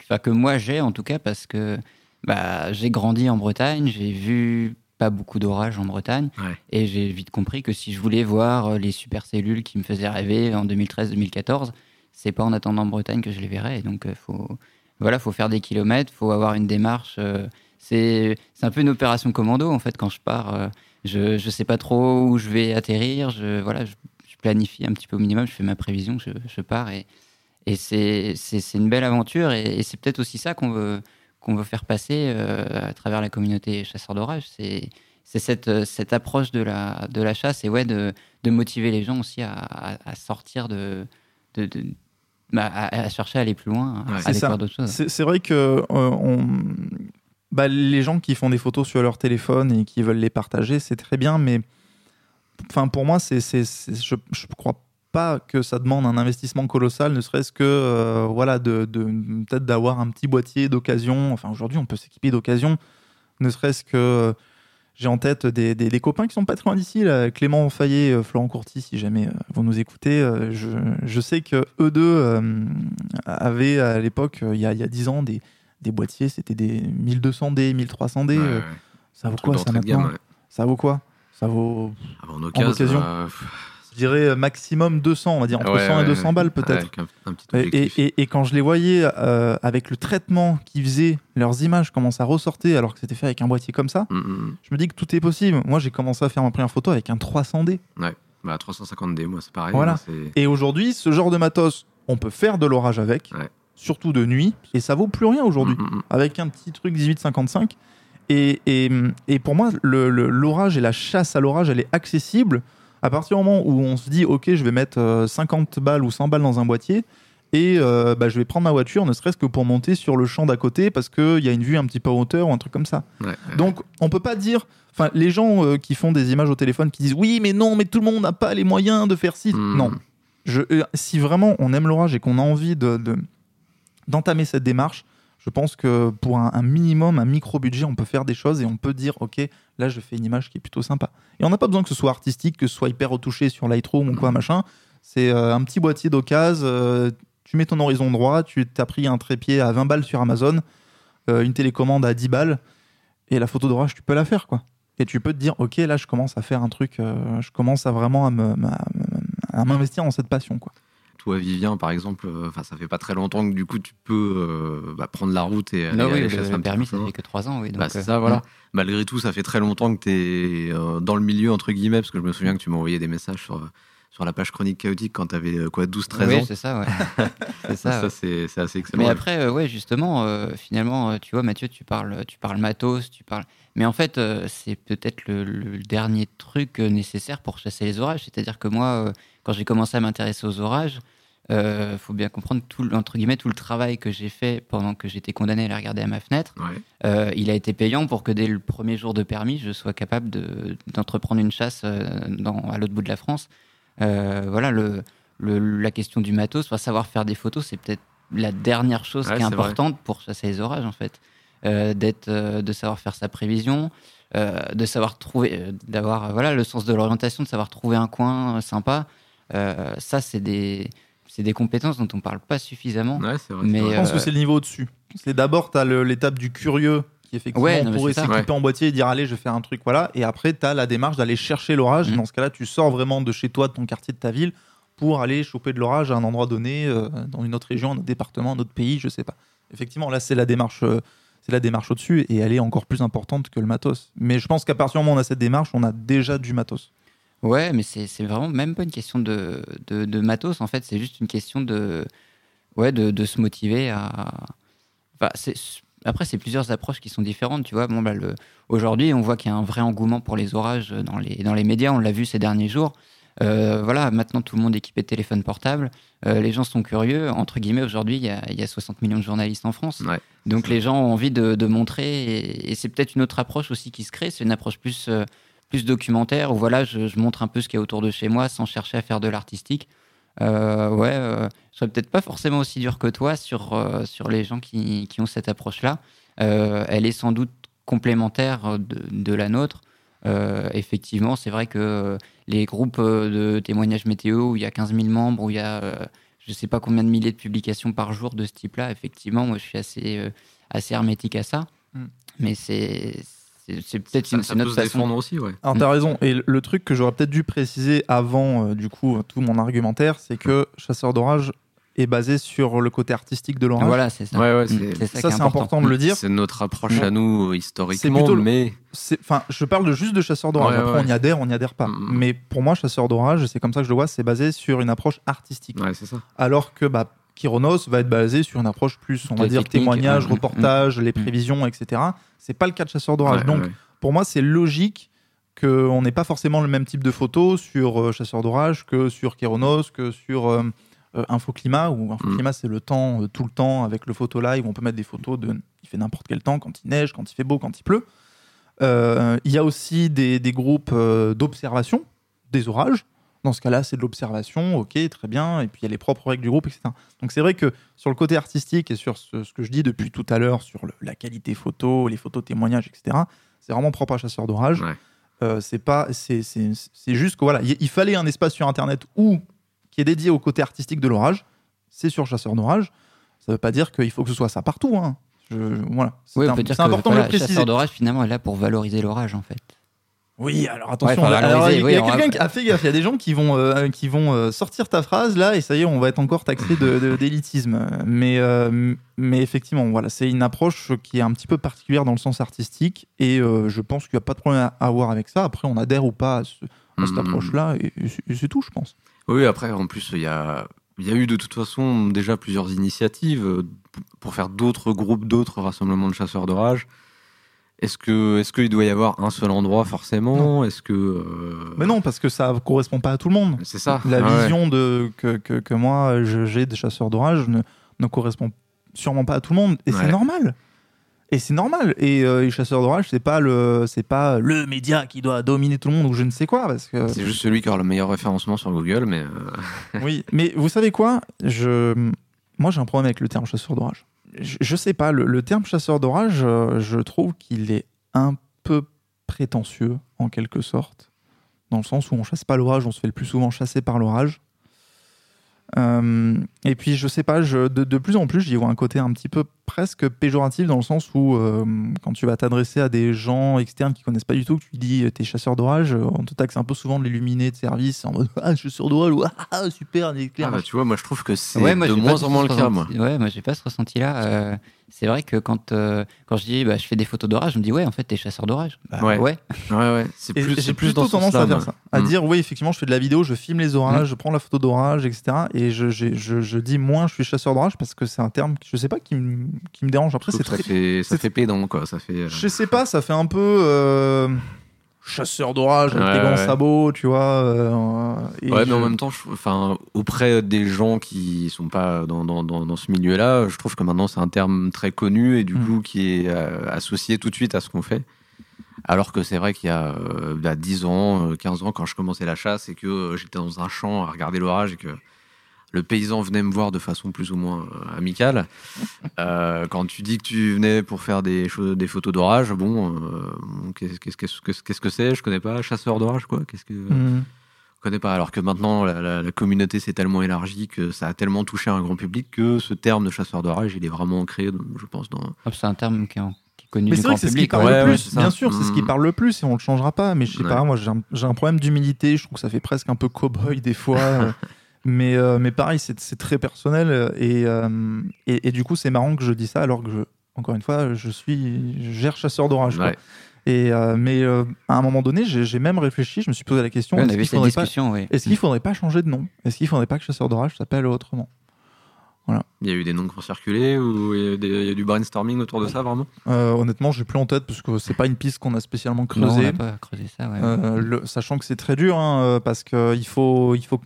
enfin, que moi j'ai en tout cas parce que bah, j'ai grandi en Bretagne, j'ai vu pas beaucoup d'orages en Bretagne Ouais. et j'ai vite compris que si je voulais voir euh, les supercellules qui me faisaient rêver en 2013-2014, c'est pas en attendant en Bretagne que je les verrais. Et donc, euh, faut, voilà, faut faire des kilomètres, faut avoir une démarche. euh, c'est, un peu une opération commando en fait quand je pars. euh, je, je sais pas trop où je vais atterrir. Je, voilà, je, je planifie un petit peu au minimum, je fais ma prévision, je, je pars et, et c'est, une belle aventure et, et c'est peut-être aussi ça qu'on veut, qu'on veut faire passer euh, à travers la communauté chasseurs d'orage. C'est, c'est cette, euh, cette approche de la, de la chasse et ouais, de, de motiver les gens aussi à, à- à sortir de. de, de- bah, à, à chercher à aller plus loin, Ouais. à C'est aller ça. voir d'autres choses. C'est c'est vrai que euh, on... bah, les gens qui font des photos sur leur téléphone et qui veulent les partager, c'est très bien, mais enfin, pour moi, c'est, c'est- c'est- je ne crois pas que ça demande un investissement colossal, ne serait-ce que euh, voilà, de, de- peut-être d'avoir un petit boîtier d'occasion. Enfin, aujourd'hui, on peut s'équiper d'occasion, ne serait-ce que. euh, J'ai en tête des, des- des copains qui sont pas très loin d'ici, Clément Fayet, euh, Florent Courty, si jamais vous nous écoutez. euh, je, je sais que eux deux avaient à l'époque, il y, a, il y a 10 ans, des, des boîtiers, c'était des 1200D, 300D. Ouais, euh, ouais. ça vaut quoi ça gamme, maintenant? ouais. Ça vaut quoi? Ça vaut, Ah en occasion, occasion? euh, je dirais, euh, maximum 200, on va dire entre ouais, 100 et ouais, 200 ouais. balles peut-être. Et, et- et quand je les voyais euh, avec le traitement qu'ils faisaient, leurs images, comment ça ressortait alors que c'était fait avec un boîtier comme ça, Mm, mm. je me dis que tout est possible. Moi, j'ai commencé à faire ma première photo avec un 300D. Bah, 350D, moi, c'est pareil. Voilà. moi, Et aujourd'hui, ce genre de matos, on peut faire de l'orage avec, Ouais. surtout de nuit, et ça vaut plus rien aujourd'hui. Mm, mm, mm. Avec un petit truc 1855. Et, et, et pour moi, le- le- l'orage et la chasse à l'orage, elle est accessible à partir du moment où on se dit, ok, je vais mettre euh, 50 balles ou 100 balles dans un boîtier, et euh, bah, je vais prendre ma voiture, ne serait-ce que pour monter sur le champ d'à côté, parce qu'il y a une vue un petit peu en hauteur ou un truc comme ça. Ouais. Donc, on peut pas dire. Enfin, les gens euh, qui font des images au téléphone qui disent oui, mais non, mais tout le monde n'a pas les moyens de faire ci. Hmm. Non. Je, euh, si vraiment on aime l'orage et qu'on a envie de, de- d'entamer cette démarche, je pense que pour un, un minimum, un micro budget, on peut faire des choses et on peut dire ok, là je fais une image qui est plutôt sympa. Et on n'a pas besoin que ce soit artistique, que ce soit hyper retouché sur Lightroom ou quoi machin. C'est euh, un petit boîtier d'occasion. euh, tu mets ton horizon droit, tu t'as pris un trépied à 20 balles sur Amazon, euh, une télécommande à 10 balles, et la photo d'orage, tu peux la faire, quoi. Et tu peux te dire, ok, là, je commence à faire un truc, je commence à vraiment à me- à m'investir dans cette passion, quoi. Toi, Vivien, par exemple, euh, enfin, ça fait pas très longtemps que du coup, tu peux euh, bah, prendre la route et aller, Ah oui, aller le, chasser le un petit permis, ça fait que 3 ans, oui. Bah, c'est euh, ça, voilà. Malgré tout, ça fait très longtemps que tu es dans le milieu, entre guillemets, parce que je me souviens que tu envoyé des messages sur, sur la page chronique chaotique quand tu avais quoi, 12-13 Oui, ans. c'est ça, ouais. c'est ça. Ça, ouais. c'est c'est assez excellent. Mais après, ouais, justement, finalement, tu vois, Mathieu, tu parles, tu parles matos, tu parles. Mais en fait, c'est peut-être le, le dernier truc nécessaire pour chasser les orages. C'est-à-dire que moi, quand j'ai commencé à m'intéresser aux orages, euh, faut bien comprendre tout, entre guillemets, tout le travail que j'ai fait pendant que j'étais condamné à les regarder à ma fenêtre. Ouais. Euh, il a été payant pour que dès le premier jour de permis, je sois capable de- d'entreprendre une chasse euh, dans, à l'autre bout de la France. Euh, voilà, le, le- la question du matos, enfin, savoir faire des photos, c'est peut-être la dernière chose Ouais, qui est vrai. importante pour chasser les orages, en fait. D'être, de savoir faire sa prévision, de savoir trouver, d'avoir voilà, le sens de l'orientation, de savoir trouver un coin sympa. Ça, c'est des, c'est des compétences dont on parle pas suffisamment. Ouais, c'est vrai. Mais, Je pense Euh, que c'est le niveau au-dessus. C'est d'abord, tu as l'étape du curieux qui, effectivement, Ouais, non, pourrait s'équiper Ouais. en boîtier et dire allez, je vais faire un truc, voilà. Et après, tu as la démarche d'aller chercher l'orage. Mhm. Dans ce cas-là, tu sors vraiment de chez toi, de ton quartier, de ta ville, pour aller choper de l'orage à un endroit donné, euh, dans une autre région, un autre département, un autre pays, je sais pas. Effectivement, là, c'est la démarche. euh, c'est la démarche au-dessus et elle est encore plus importante que le matos. Mais je pense qu'à partir du moment où on a cette démarche, on a déjà du matos. Ouais, mais c'est vraiment même pas une question de, de, de matos, en fait, c'est juste une question de, ouais, de, de se motiver à. Enfin, après, c'est plusieurs approches qui sont différentes, tu vois. Bon, bah, le... Aujourd'hui, on voit qu'il y a un vrai engouement pour les orages dans les, dans les médias, on l'a vu ces derniers jours. Euh, voilà, maintenant tout le monde est équipé de téléphone portable. Euh, les gens sont curieux. Entre guillemets, aujourd'hui, il y y a 60 millions de journalistes en France. Ouais, Donc les gens ont envie de, de montrer. Et, et c'est peut-être une autre approche aussi qui se crée. C'est une approche plus, euh, plus documentaire où voilà, je, je montre un peu ce qu'il y a autour de chez moi sans chercher à faire de l'artistique. Euh, ouais, euh, je serais peut-être pas forcément aussi dur que toi sur, euh, sur les gens qui, qui ont cette approche-là. Euh, elle est sans doute complémentaire de, de la nôtre. Effectivement, c'est vrai que les groupes de témoignages météo où il y a 15 000 membres, où il y a je sais pas combien de milliers de publications par jour de ce type-là, effectivement, moi je suis assez, assez hermétique à ça. Mm. Mais c'est c'est peut-être une, ça peut autre se façon. aussi, ouais. Alors Mm. t'as raison. Et le- le truc que j'aurais peut-être dû préciser avant, euh, du coup, tout mon argumentaire, c'est que Chasseur d'orage est basé sur le côté artistique de l'orage. Voilà, c'est ça. Ouais, ouais, c'est- Ça, c'est important de le dire. C'est notre approche Ouais. à nous C'est historiquement, plutôt mais Enfin, je parle juste de chasseur d'orage. Ouais, Après, ouais. on y adhère, on n'y adhère pas. Mm. Mais pour moi, chasseur d'orage, c'est comme ça que je le vois, c'est basé sur une approche artistique. ouais, c'est ça. Alors que bah, Kyronos va être basé sur une approche plus, on va dire, témoignage, ouais. reportage, les Mm. prévisions, etc. C'est pas le cas de chasseur d'orage. Ouais, Donc, ouais. pour moi, c'est logique qu'on n'ait pas forcément le même type de photos sur euh, Chasseur d'orage que sur Kéronos, que sur euh, euh, Infoclimat, où Infoclimat, c'est le temps, euh, tout le temps, avec le photo live, où on peut mettre des photos de. Il fait n'importe quel temps, quand il neige, quand il fait beau, quand il pleut. Euh, Il y a aussi des, des groupes euh, d'observation des orages. Dans ce cas-là, c'est de l'observation, ok, très bien. Et puis il y a les propres règles du groupe, etc. Donc c'est vrai que sur le côté artistique et sur ce, ce que je dis depuis tout à l'heure, sur le- la qualité photo, les photos témoignages, etc., c'est vraiment propre à Chasseur d'orage. Ouais. Euh, c'est pas, c'est, c'est, c'est juste que voilà, il il fallait un espace sur Internet où qui est dédié au côté artistique de l'orage. C'est sur Chasseur d'orage. Ça veut pas dire qu'il faut que ce soit ça partout. hein. Je- voilà, c'est, Oui, un- que important voilà, de le préciser. chasseur d'orage finalement est là pour valoriser l'orage en fait. Oui, alors attention. Ouais, alors, il y a oui, on va- quelqu'un qui a fait gaffe. Il y a des gens qui vont, euh, qui vont euh, sortir ta phrase là, et ça y est, on va être encore taxé de, de- d'élitisme. Mais, euh, mais effectivement, voilà, c'est une approche qui est un petit peu particulière dans le sens artistique, et euh, je pense qu'il n'y a pas de problème à avoir avec ça. Après, on adhère ou pas à, ce- à cette Mhm. approche-là, et, et c'est- tout, je pense. Oui, après, en plus, il y a. il y a eu de toute façon déjà plusieurs initiatives pour faire d'autres groupes, d'autres rassemblements de chasseurs d'orage. Est-ce que est-ce qu'il doit y avoir un seul endroit forcément Est-ce que euh, Mais non, parce que ça correspond pas à tout le monde. c'est ça La Ah ouais. vision de, que, que, que moi j'ai des chasseurs d'orage ne, ne correspond sûrement pas à tout le monde. Et Ouais. c'est normal. Et c'est normal. Et euh, les chasseurs d'orage, c'est pas le c'est pas le média qui doit dominer tout le monde ou je ne sais quoi. Parce que C'est juste celui qui aura le meilleur référencement sur Google, mais euh, oui. Mais vous savez quoi? Je moi j'ai un problème avec le terme chasseur d'orage. Je, sais pas. Le, le terme chasseur d'orage, euh, je trouve qu'il est un peu prétentieux en quelque sorte, dans le sens où on chasse pas l'orage, on se fait le plus souvent chasser par l'orage. Euh, et puis je sais pas, je, de, de plus en plus j'y vois un côté un petit peu presque péjoratif dans le sens où euh, quand tu vas t'adresser à des gens externes qui connaissent pas du tout, que tu dis euh, t'es chasseur d'orage, on te taxe un peu souvent de l'illuminé de service en mode ah chasseur d'orage, ou, ah, ah, super, un éclair. ah bah, tu vois, moi je trouve que c'est Ouais, moi, de moins en moins le cas. Moi. ressenti- Ouais, moi j'ai pas ce ressenti-là. Euh, c'est vrai que quand, euh, quand je dis bah, je fais des photos d'orage, je me dis ouais, en fait, t'es chasseur d'orage. Bah, Ouais. ouais. Ouais, ouais, c'est Et plus, j'ai c'est plus plutôt tendance à moi. ça, à Mm. dire oui effectivement je fais de la vidéo, je filme les orages, je prends la photo d'orage, etc. Et je, je, je dis moins je suis chasseur d'orage parce que c'est un terme je sais pas qui, me- qui me dérange. Après c'est très, ça fait, ça c'est- fait pédant, quoi. Ça fait. euh, je sais pas, ça fait un peu euh, chasseur d'orage avec Ouais, des grands ouais. sabots, tu vois. euh, et Ouais, mais en même temps, je- enfin, auprès des gens qui sont pas dans, dans, dans, ce milieu-là, je trouve que maintenant c'est un terme très connu et du Mm. coup qui est euh, associé tout de suite à ce qu'on fait. Alors que c'est vrai qu'il y a euh, bah, 10 ans, euh, 15 ans, quand je commençais la chasse et que j'étais dans un champ à regarder l'orage et que le paysan venait me voir de façon plus ou moins euh, amicale, euh, quand tu dis que tu venais pour faire des, choses, des photos d'orage, bon, euh, qu'est-ce qu'est-ce que qu'est-ce que c'est? Je connais pas, chasseur d'orage, quoi. Qu'est-ce que Mm. je connais pas. Alors que maintenant, la, la- la communauté s'est tellement élargie que ça a tellement touché un grand public que ce terme de chasseur d'orage, il est vraiment ancré, je pense, dans. Hop, C'est un terme qui est, en- Mais du c'est vrai grand que c'est ce qui public. parle ouais. le plus. ouais. Bien sûr, c'est ce qui Mm. parle le plus et on le changera pas. Mais je sais Ouais. pas, moi j'ai un, j'ai un problème d'humilité. Je trouve que ça fait presque un peu cow-boy des fois. euh, mais, euh, mais pareil, c'est c'est très personnel. Et, euh, et, et du coup, c'est marrant que je dis ça alors que, je, encore une fois, je suis je gère chasseur d'orage. Ouais. Et, euh, mais euh, à un moment donné, j'ai même réfléchi. Je me suis posé la question Ouais, est-ce a qu'il faudrait, pas, oui. est-ce qu'il faudrait pas changer de nom? Est-ce qu'il faudrait pas que chasseur d'orage s'appelle autrement? Il y a eu des noms qui ont circulé ou il y a, des- il y a du brainstorming autour de ça, vraiment? Euh, Honnêtement, j'ai plus en tête parce que c'est pas une piste qu'on a spécialement Non, on creusée. n'a pas creusé ça, ouais. Euh, le- sachant que c'est très dur, hein, euh, parce que il faut, il faut,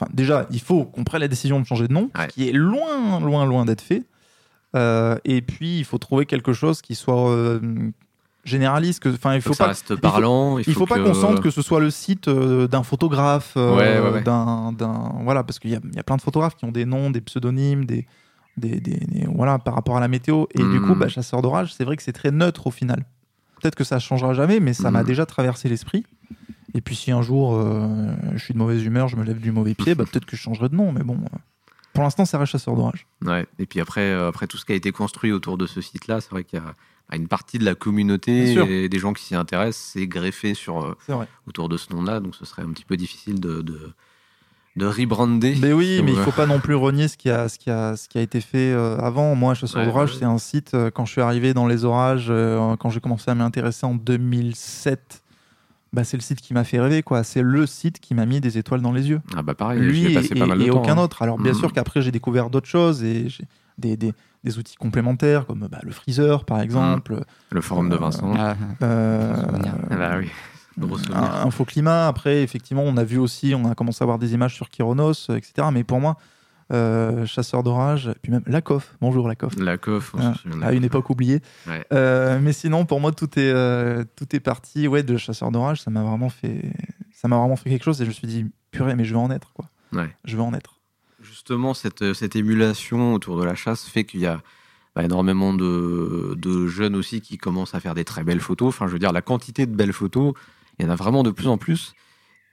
enfin déjà, il faut qu'on prenne la décision de changer de nom, Ouais. qui est loin, loin, loin d'être fait. Euh, et puis il faut trouver quelque chose qui soit euh, généraliste. Que, enfin, il faut faut que ça pas, reste parlant. Il faut, il faut pas que- qu'on sente que ce soit le site euh, d'un photographe, euh, Ouais, ouais, ouais. d'un, voilà, parce qu'il y y a plein de photographes qui ont des noms, des pseudonymes, des, des, des- des- voilà, par rapport à la météo. Et du coup, bah, chasseur d'orage, c'est vrai que c'est très neutre au final. Peut-être que ça changera jamais, mais ça m'a Mhm. déjà traversé l'esprit. Et puis si un jour euh, je suis de mauvaise humeur, je me lève du mauvais pied, bah, peut-être que je changerai de nom. Mais bon, euh, pour l'instant, ça reste chasseur d'orage. Ouais. Et puis après, euh, après tout ce qui a été construit autour de ce site-là, c'est vrai qu'il y a bah, une partie de la communauté et des gens qui s'y intéressent, c'est greffé sur, autour de ce nom-là. Donc ce serait un petit peu difficile de, de, de rebrander. Mais oui, mais il Ouais. faut pas non plus renier ce qui a, ce qui a, ce qui a été fait avant. Moi, Chasseur Ouais, d'orage, ouais. c'est un site, quand je suis arrivé dans les orages, quand j'ai commencé à m'intéresser en 2007, bah, c'est le site qui m'a fait rêver. quoi. C'est le site qui m'a mis des étoiles dans les yeux. Ah bah pareil, Lui ai et, passé pas mal de et temps. aucun hein. autre. Alors bien Mhm. sûr qu'après, j'ai découvert d'autres choses et j'ai des, des, des outils complémentaires comme bah, le freezer, par exemple. Le forum de Vincent. Ah, euh. Ah bah oui, gros souvenir. un- Infoclimat. Après, effectivement, on a vu aussi, on a commencé à voir des images sur Kyronos, euh, etc. Mais pour moi, euh, chasseur d'orage, puis même Lakoff. Bonjour Lakoff. La coff, on Ah, se souvient de à la une époque oubliée. Ouais. Euh, mais sinon, pour moi, tout est, euh, tout est parti ouais, de chasseur d'orage. Ça m'a vraiment fait, ça m'a vraiment fait quelque chose et je me suis dit, purée, mais je vais en être quoi. Ouais. Je vais en être. Justement, cette, cette émulation autour de la chasse fait qu'il y a bah, énormément de, de jeunes aussi qui commencent à faire des très belles photos. Enfin, je veux dire, la quantité de belles photos, il y en a vraiment de plus en plus.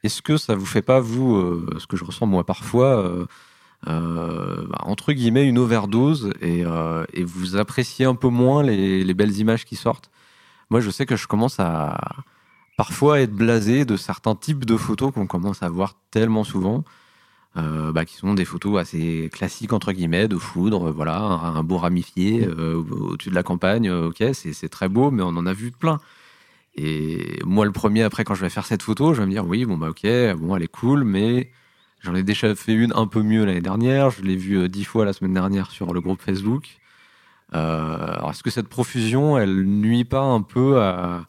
Est-ce que ça vous fait pas, vous, euh, ce que je ressens moi parfois, euh, euh, bah, entre guillemets, une overdose et, euh, et vous appréciez un peu moins les, les belles images qui sortent Moi, je sais que je commence à parfois être blasé de certains types de photos qu'on commence à voir tellement souvent. euh, bah, qui sont des photos assez classiques entre guillemets de foudre, voilà, un, beau ramifié au- au-dessus de la campagne, ok, c'est très beau, mais on en a vu plein. Et moi, le premier, après, quand je vais faire cette photo, je vais me dire, oui, bon, bah, ok, bon, elle est cool, mais J'en ai déjà fait une un peu mieux l'année dernière. Je l'ai vue euh, dix fois la semaine dernière sur le groupe Facebook. Euh, est-ce que cette profusion, elle nuit pas un peu à,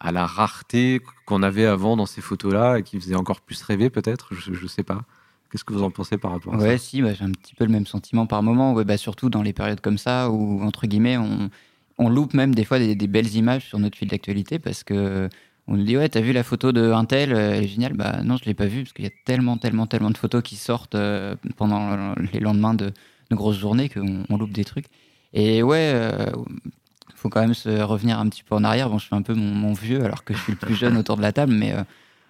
à la rareté qu'on avait avant dans ces photos-là et qui faisait encore plus rêver, peut-être? Je, je sais pas. Qu'est-ce que vous en pensez par rapport à Ouais, ça? si, bah, j'ai un petit peu le même sentiment par moment. Ouais, bah, surtout dans les périodes comme ça où, entre guillemets, on, on loupe même des fois des, des belles images sur notre fil d'actualité parce que on nous dit ouais, t'as vu la photo de un tel, euh, elle est géniale. Bah non, je l'ai pas vue parce qu'il y a tellement, tellement, tellement de photos qui sortent euh, pendant les lendemains de, de grosses journées qu'on on loupe des trucs. Et ouais, euh, faut quand même se revenir un petit peu en arrière. Bon, je fais un peu mon, mon vieux alors que je suis le plus jeune autour de la table, mais euh,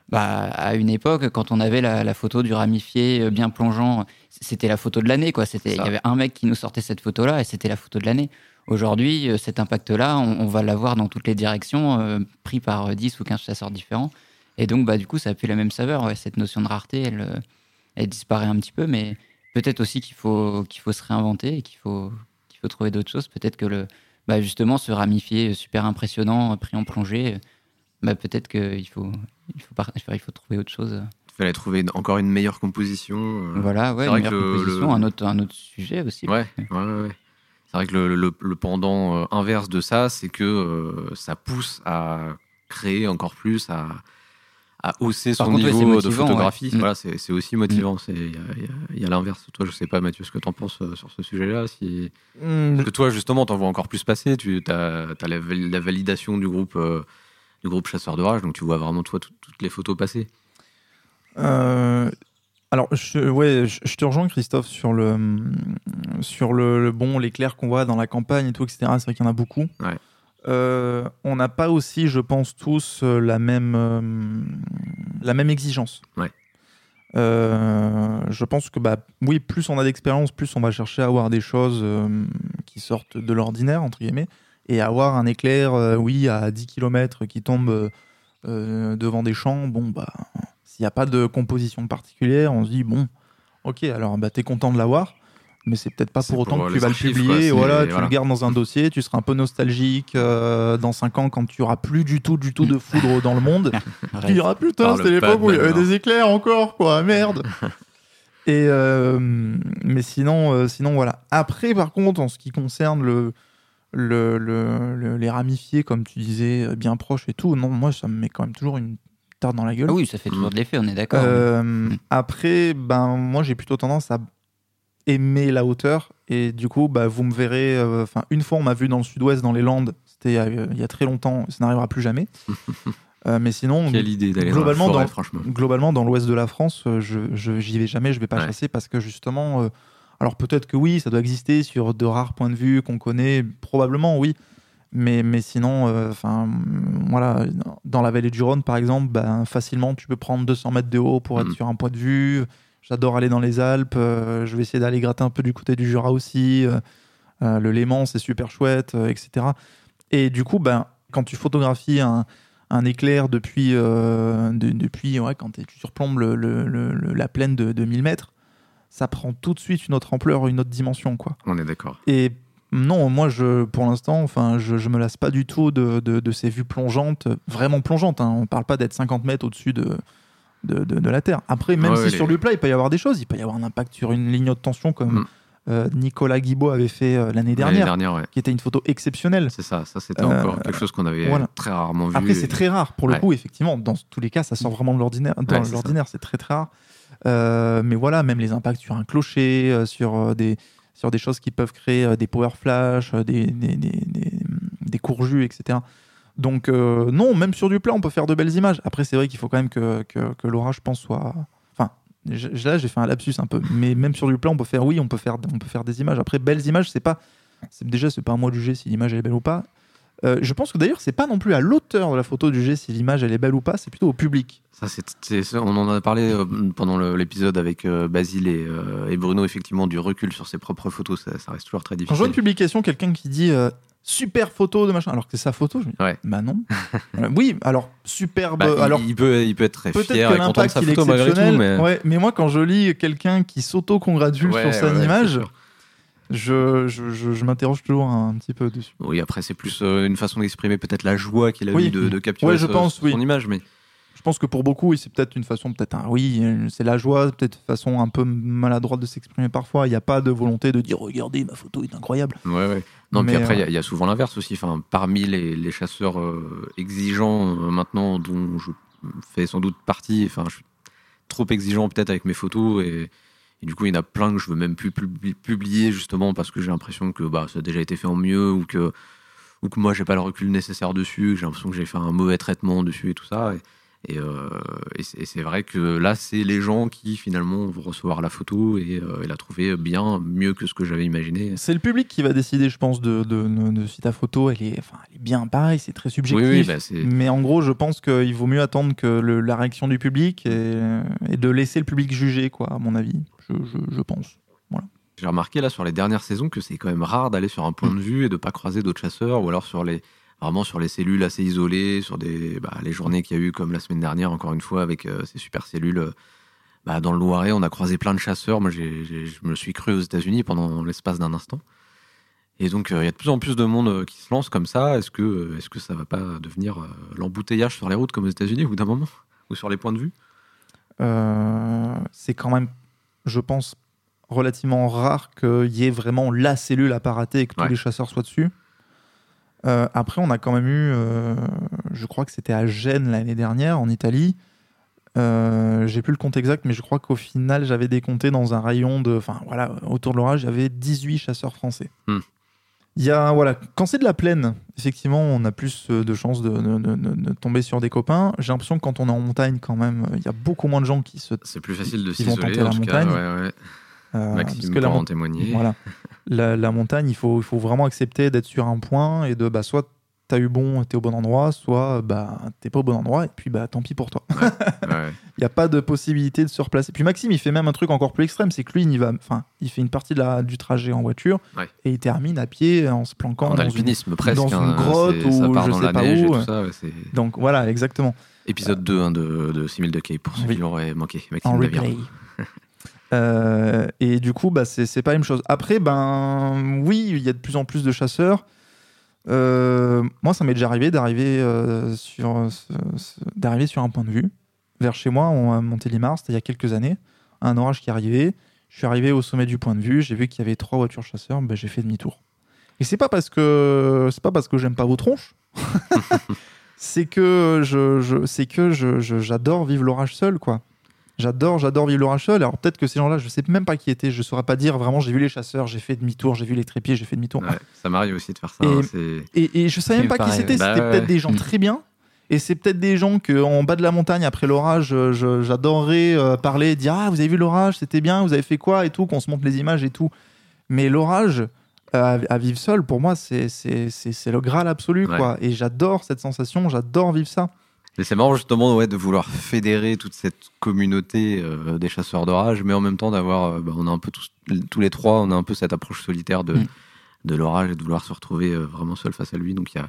bah, à une époque, quand on avait la, la photo du ramifié bien plongeant, c'était la photo de l'année, quoi. C'était, il y avait un mec qui nous sortait cette photo-là et c'était la photo de l'année. Aujourd'hui, euh, cet impact-là, on, on va l'avoir dans toutes les directions, euh, pris par euh, 10 ou 15 chasseurs différents. Et donc, bah, du coup, ça a plus la même saveur. Ouais, cette notion de rareté, elle, euh, elle disparaît un petit peu, mais peut-être aussi qu'il faut, qu'il faut se réinventer et qu'il faut, qu'il faut trouver d'autres choses. Peut-être que le, bah, justement, ce ramifié super impressionnant, euh, pris en plongée, euh, bah, peut-être qu'il faut, il faut, par- il faut trouver autre chose. Il fallait trouver encore une meilleure composition. euh. Voilà, ouais, une meilleure composition, le- un, autre, un autre sujet aussi. Ouais, ouais, ouais. ouais. C'est vrai que le, le- le pendant euh, inverse de ça, c'est que euh, ça pousse à créer encore plus, à, à hausser Par son contre, niveau de photographie. ouais. Mm. Voilà, c'est aussi motivant. C'est- Il y a, il y a- l'inverse. Toi, je sais pas, Mathieu, ce que tu en penses euh, sur ce sujet-là. Si... Parce que toi, justement, t'en vois encore plus passer. Tu as, la, val- la validation du groupe, euh, du groupe Chasseur d'Orage, donc tu vois vraiment, toi, tout- toutes les photos passer. Euh, alors, je, ouais, je, je te rejoins, Christophe, sur le, sur le, le bon, l'éclair qu'on voit dans la campagne et tout, etc. C'est vrai qu'il y en a beaucoup. Ouais. Euh, on n'a pas aussi, je pense, tous euh, la même, euh, la même exigence. Ouais. Euh, je pense que, bah, oui, plus on a d'expérience, plus on va chercher à avoir des choses qui sortent de l'ordinaire, entre guillemets, et avoir un éclair, oui, à 10 km qui tombe devant des champs, bon, bah, s'il n'y a pas de composition particulière, on se dit, bon, ok, alors bah, t'es content de l'avoir, mais c'est peut-être pas pour autant pour que tu vas le publier. quoi, voilà, tu voilà. le gardes dans un dossier, tu seras un peu nostalgique euh, dans 5 ans quand tu auras plus du tout, du tout de foudre dans le monde. tu diras, putain, c'était l'époque où il y avait des éclairs encore, quoi, merde. Et euh, mais sinon, euh, sinon voilà. Après, par contre, en ce qui concerne le, le, le- le- les ramifiés, comme tu disais, bien proches et tout, non, moi, ça me met quand même toujours une tarte dans la gueule. Ah oui, ça fait toujours de l'effet, on est d'accord. Euh, Après, ben moi j'ai plutôt tendance à aimer la hauteur et du coup, bah, vous me verrez. euh, Enfin, une fois on m'a vu dans le Sud-Ouest, dans les Landes. C'était euh, il y a très longtemps. Ça n'arrivera plus jamais. Euh, mais sinon, Quelle idée d'aller dans la globalement, forêt, dans, franchement. globalement dans l'Ouest de la France, je je- j'y vais jamais. Je vais pas Ouais. chasser parce que justement. euh, alors peut-être que oui, ça doit exister sur de rares points de vue qu'on connaît, probablement oui. Mais, mais sinon, euh, enfin, voilà, dans la vallée du Rhône, par exemple, ben, facilement, tu peux prendre 200 mètres de haut pour être Mhm. sur un point de vue. J'adore aller dans les Alpes. euh, je vais essayer d'aller gratter un peu du côté du Jura aussi. euh, le Léman, c'est super chouette, etc. Et du coup, ben, quand tu photographies un, un éclair depuis, euh, de- depuis ouais, quand tu surplombes le- le- le- le- la plaine de, de 1000 mètres, ça prend tout de suite une autre ampleur, une autre dimension. quoi. On est d'accord. Et non, moi, je, pour l'instant, enfin, je, je me lasse pas du tout de, de, de ces vues plongeantes, vraiment plongeantes. Hein. On parle pas d'être 50 mètres au-dessus de, de, de- de la Terre. Après, même Ouais, si sur les- du plat, il peut y avoir des choses. Il peut y avoir un impact sur une ligne haute tension comme Mm. euh, Nicolas Guibaud avait fait euh, l'année dernière, dernière, ouais. qui était une photo exceptionnelle. C'est ça, ça c'était Euh, encore quelque chose qu'on avait voilà. très rarement vu. Après, c'est très rare pour le Ouais. coup, effectivement. Dans tous les cas, ça sort vraiment de l'ordinaire. Dans l'ordinaire, c'est très très rare. Euh, mais voilà, même les impacts sur un clocher, euh, sur, euh, des, sur des choses qui peuvent créer euh, des power flash, euh, des, des, etc. Donc, euh, non, même sur du plat, on peut faire de belles images. Après, c'est vrai qu'il faut quand même que, que, l'orage, je pense, soit. Enfin, là, j'ai fait un lapsus un peu. Mais même sur du plat, on peut faire, oui, on peut faire, on peut faire des images. Après, belles images, c'est pas. Déjà, c'est pas à moi de juger si l'image est belle ou pas. Euh, je pense que d'ailleurs, c'est pas non plus à l'auteur de la photo de juger si l'image elle est belle ou pas, c'est plutôt au public. Ça, c'est, c'est- c'est- on en a parlé euh, pendant le- l'épisode avec euh, Basile et, et Bruno, effectivement, du recul sur ses propres photos. Ça, ça reste toujours très Quand je vois une difficile. publication, quelqu'un qui dit super photo de machin, alors que c'est sa photo, je me dis Ouais. bah non. Oui, alors superbe. Bah, il- alors il, peut, il peut être très fier et content de sa photo malgré tout, mais Ouais, mais moi quand je lis quelqu'un qui s'auto-congratule Ouais, sur c'est image. Je, je, je- je m'interroge toujours un, petit peu dessus. Oui, après, c'est plus euh, une façon d'exprimer peut-être la joie qu'il a Oui. eu de, de capturer Ouais, je ce- pense, son oui. image. Mais Je pense que pour beaucoup, c'est peut-être une façon, peut-être un oui, c'est la joie, peut-être une façon un peu maladroite de s'exprimer parfois. Il n'y a pas de volonté de dire regardez, ma photo est incroyable. Ouais, ouais. Non, Mais, puis après, il y a- euh, il y, a souvent l'inverse aussi. Enfin, parmi les, les chasseurs euh, exigeants euh, maintenant, dont je fais sans doute partie, enfin, je suis trop exigeant peut-être avec mes photos et, et du coup, il y en a plein que je veux même plus publi- publier justement parce que j'ai l'impression que bah, ça a déjà été fait en mieux ou que, ou que moi, j'ai pas le recul nécessaire dessus, j'ai l'impression que j'ai fait un mauvais traitement dessus et tout ça. Et, euh, et c'est vrai que là, c'est les gens qui finalement vont recevoir la photo et, euh, et la trouver bien mieux que ce que j'avais imaginé. C'est le public qui va décider, je pense, de, de, de- de si ta photo, elle est, enfin, elle est bien pareil, c'est très subjectif. Oui, oui, bah, mais en gros, je pense qu'il vaut mieux attendre que le- la réaction du public et, et de laisser le public juger, quoi, à mon avis. Je, je- je pense. J'ai remarqué là sur les dernières saisons que c'est quand même rare d'aller sur un point de vue et de pas croiser d'autres chasseurs ou alors sur les vraiment sur les cellules assez isolées, sur des bah, les journées qu'il y a eu comme la semaine dernière encore une fois avec euh, ces super cellules. euh, bah, dans le Loiret, on a croisé plein de chasseurs. Moi, je me suis cru aux États-Unis pendant l'espace d'un instant. Et donc, euh, il y a de plus en plus de monde qui se lance comme ça. Est-ce que, est-ce que ça va pas devenir l'embouteillage sur les routes comme aux États-Unis au bout d'un moment Ou sur les points de vue? C'est quand même, je pense, relativement rare qu'il y ait vraiment la cellule à pas rater et que tous les chasseurs soient dessus. Euh, après, on a quand même eu, euh, je crois que c'était à Gênes l'année dernière, en Italie. Euh, J'ai plus le compte exact, mais je crois qu'au final, j'avais décompté dans un rayon de. Enfin, voilà, autour de l'orage, avait 18 chasseurs français. Hmm. Il y a, voilà, quand c'est de la plaine, effectivement, on a plus euh, de chances de, de- de- de- de tomber sur des copains. J'ai l'impression que quand on est en montagne, quand même, il y a beaucoup moins de gens qui se. C'est plus facile de s'isoler la cas. montagne. Ouais, ouais. Euh, Maxime parce que la, en témoigner. voilà. la, la montagne, il faut, il faut vraiment accepter d'être sur un point et de bah, soit t'as eu bon, t'es au bon endroit, soit bah, t'es pas au bon endroit et puis bah tant pis pour toi. Ouais. Il n'y a pas de possibilité de se replacer. Puis Maxime, il fait même un truc encore plus extrême, c'est que lui, il, y va, il fait une partie de la, du trajet en voiture Ouais. et il termine à pied en se planquant En dans une- alpinisme presque. dans une hein, grotte ou je sais pas où, et tout ça. Donc voilà, exactement. épisode 2 hein, de, de 6000 de Cape pour ceux Oui. qui l'auraient manqué. Maxime en replay. Euh, et du coup, bah, c'est pas la même chose. Après, ben oui, il y a de plus en plus de chasseurs. Euh, moi, ça m'est déjà arrivé d'arriver euh, sur, d'arriver sur un point de vue. Vers chez moi, on a monté Limar, c'était il y a quelques années. Un orage qui arrivait. Je suis arrivé au sommet du point de vue. J'ai vu qu'il y avait trois voitures chasseurs. Ben, j'ai fait demi-tour. Et c'est pas parce que pas parce que j'aime pas vos tronches. c'est que j'adore vivre l'orage seul, quoi. J'adore, j'adore vivre l'orage seul. Alors peut-être que ces gens-là, je sais même pas qui étaient. Je saurais pas dire vraiment. J'ai vu les chasseurs, j'ai fait demi-tour, j'ai vu les trépieds, j'ai fait demi-tour. Ouais, ça m'arrive aussi de faire ça. Et- hein, c'est- Et, et je savais même pas qui c'était. ouais. C'était Bah peut-être ouais. des gens Mm. très bien. Et c'est peut-être des gens que en bas de la montagne après l'orage, euh, j'adorerais euh, parler, dire ah vous avez vu l'orage, c'était bien, vous avez fait quoi et tout, qu'on se montre les images et tout. Mais l'orage euh, à, vivre seul, pour moi, c'est le graal absolu Ouais. quoi. Et j'adore cette sensation, j'adore vivre ça. Mais c'est marrant justement ouais, de vouloir fédérer toute cette communauté euh, des chasseurs d'orage, mais en même temps d'avoir, euh, bah, on a un peu tous, tous les trois, on a un peu cette approche solitaire de, Mm. de l'orage et de vouloir se retrouver euh, vraiment seul face à lui. Donc il y a,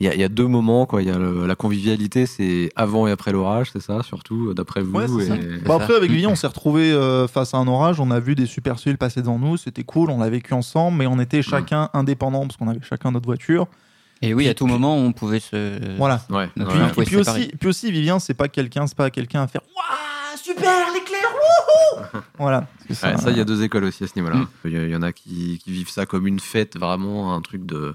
il y, a, il y a deux moments, quoi. Il y a le- la convivialité, c'est avant et après l'orage, c'est ça, surtout d'après vous. Ouais, et- Bon, après, avec Mm. Vivian, on s'est retrouvé face à un orage, on a vu des super cellules passer devant nous, c'était cool, on l'a vécu ensemble, mais on était chacun indépendants parce qu'on avait chacun notre voiture. Et oui, à tout Puis- moment, on pouvait se. Voilà. Ouais, Puis, Ouais, et puis aussi, puis aussi, Vivien, c'est pas quelqu'un, c'est pas quelqu'un à faire Waouh, super l'éclair, wouhou Voilà. Ouais, ça- il y a deux écoles aussi à ce niveau-là. Mm. Il y, en a qui, qui vivent ça comme une fête, vraiment un truc de,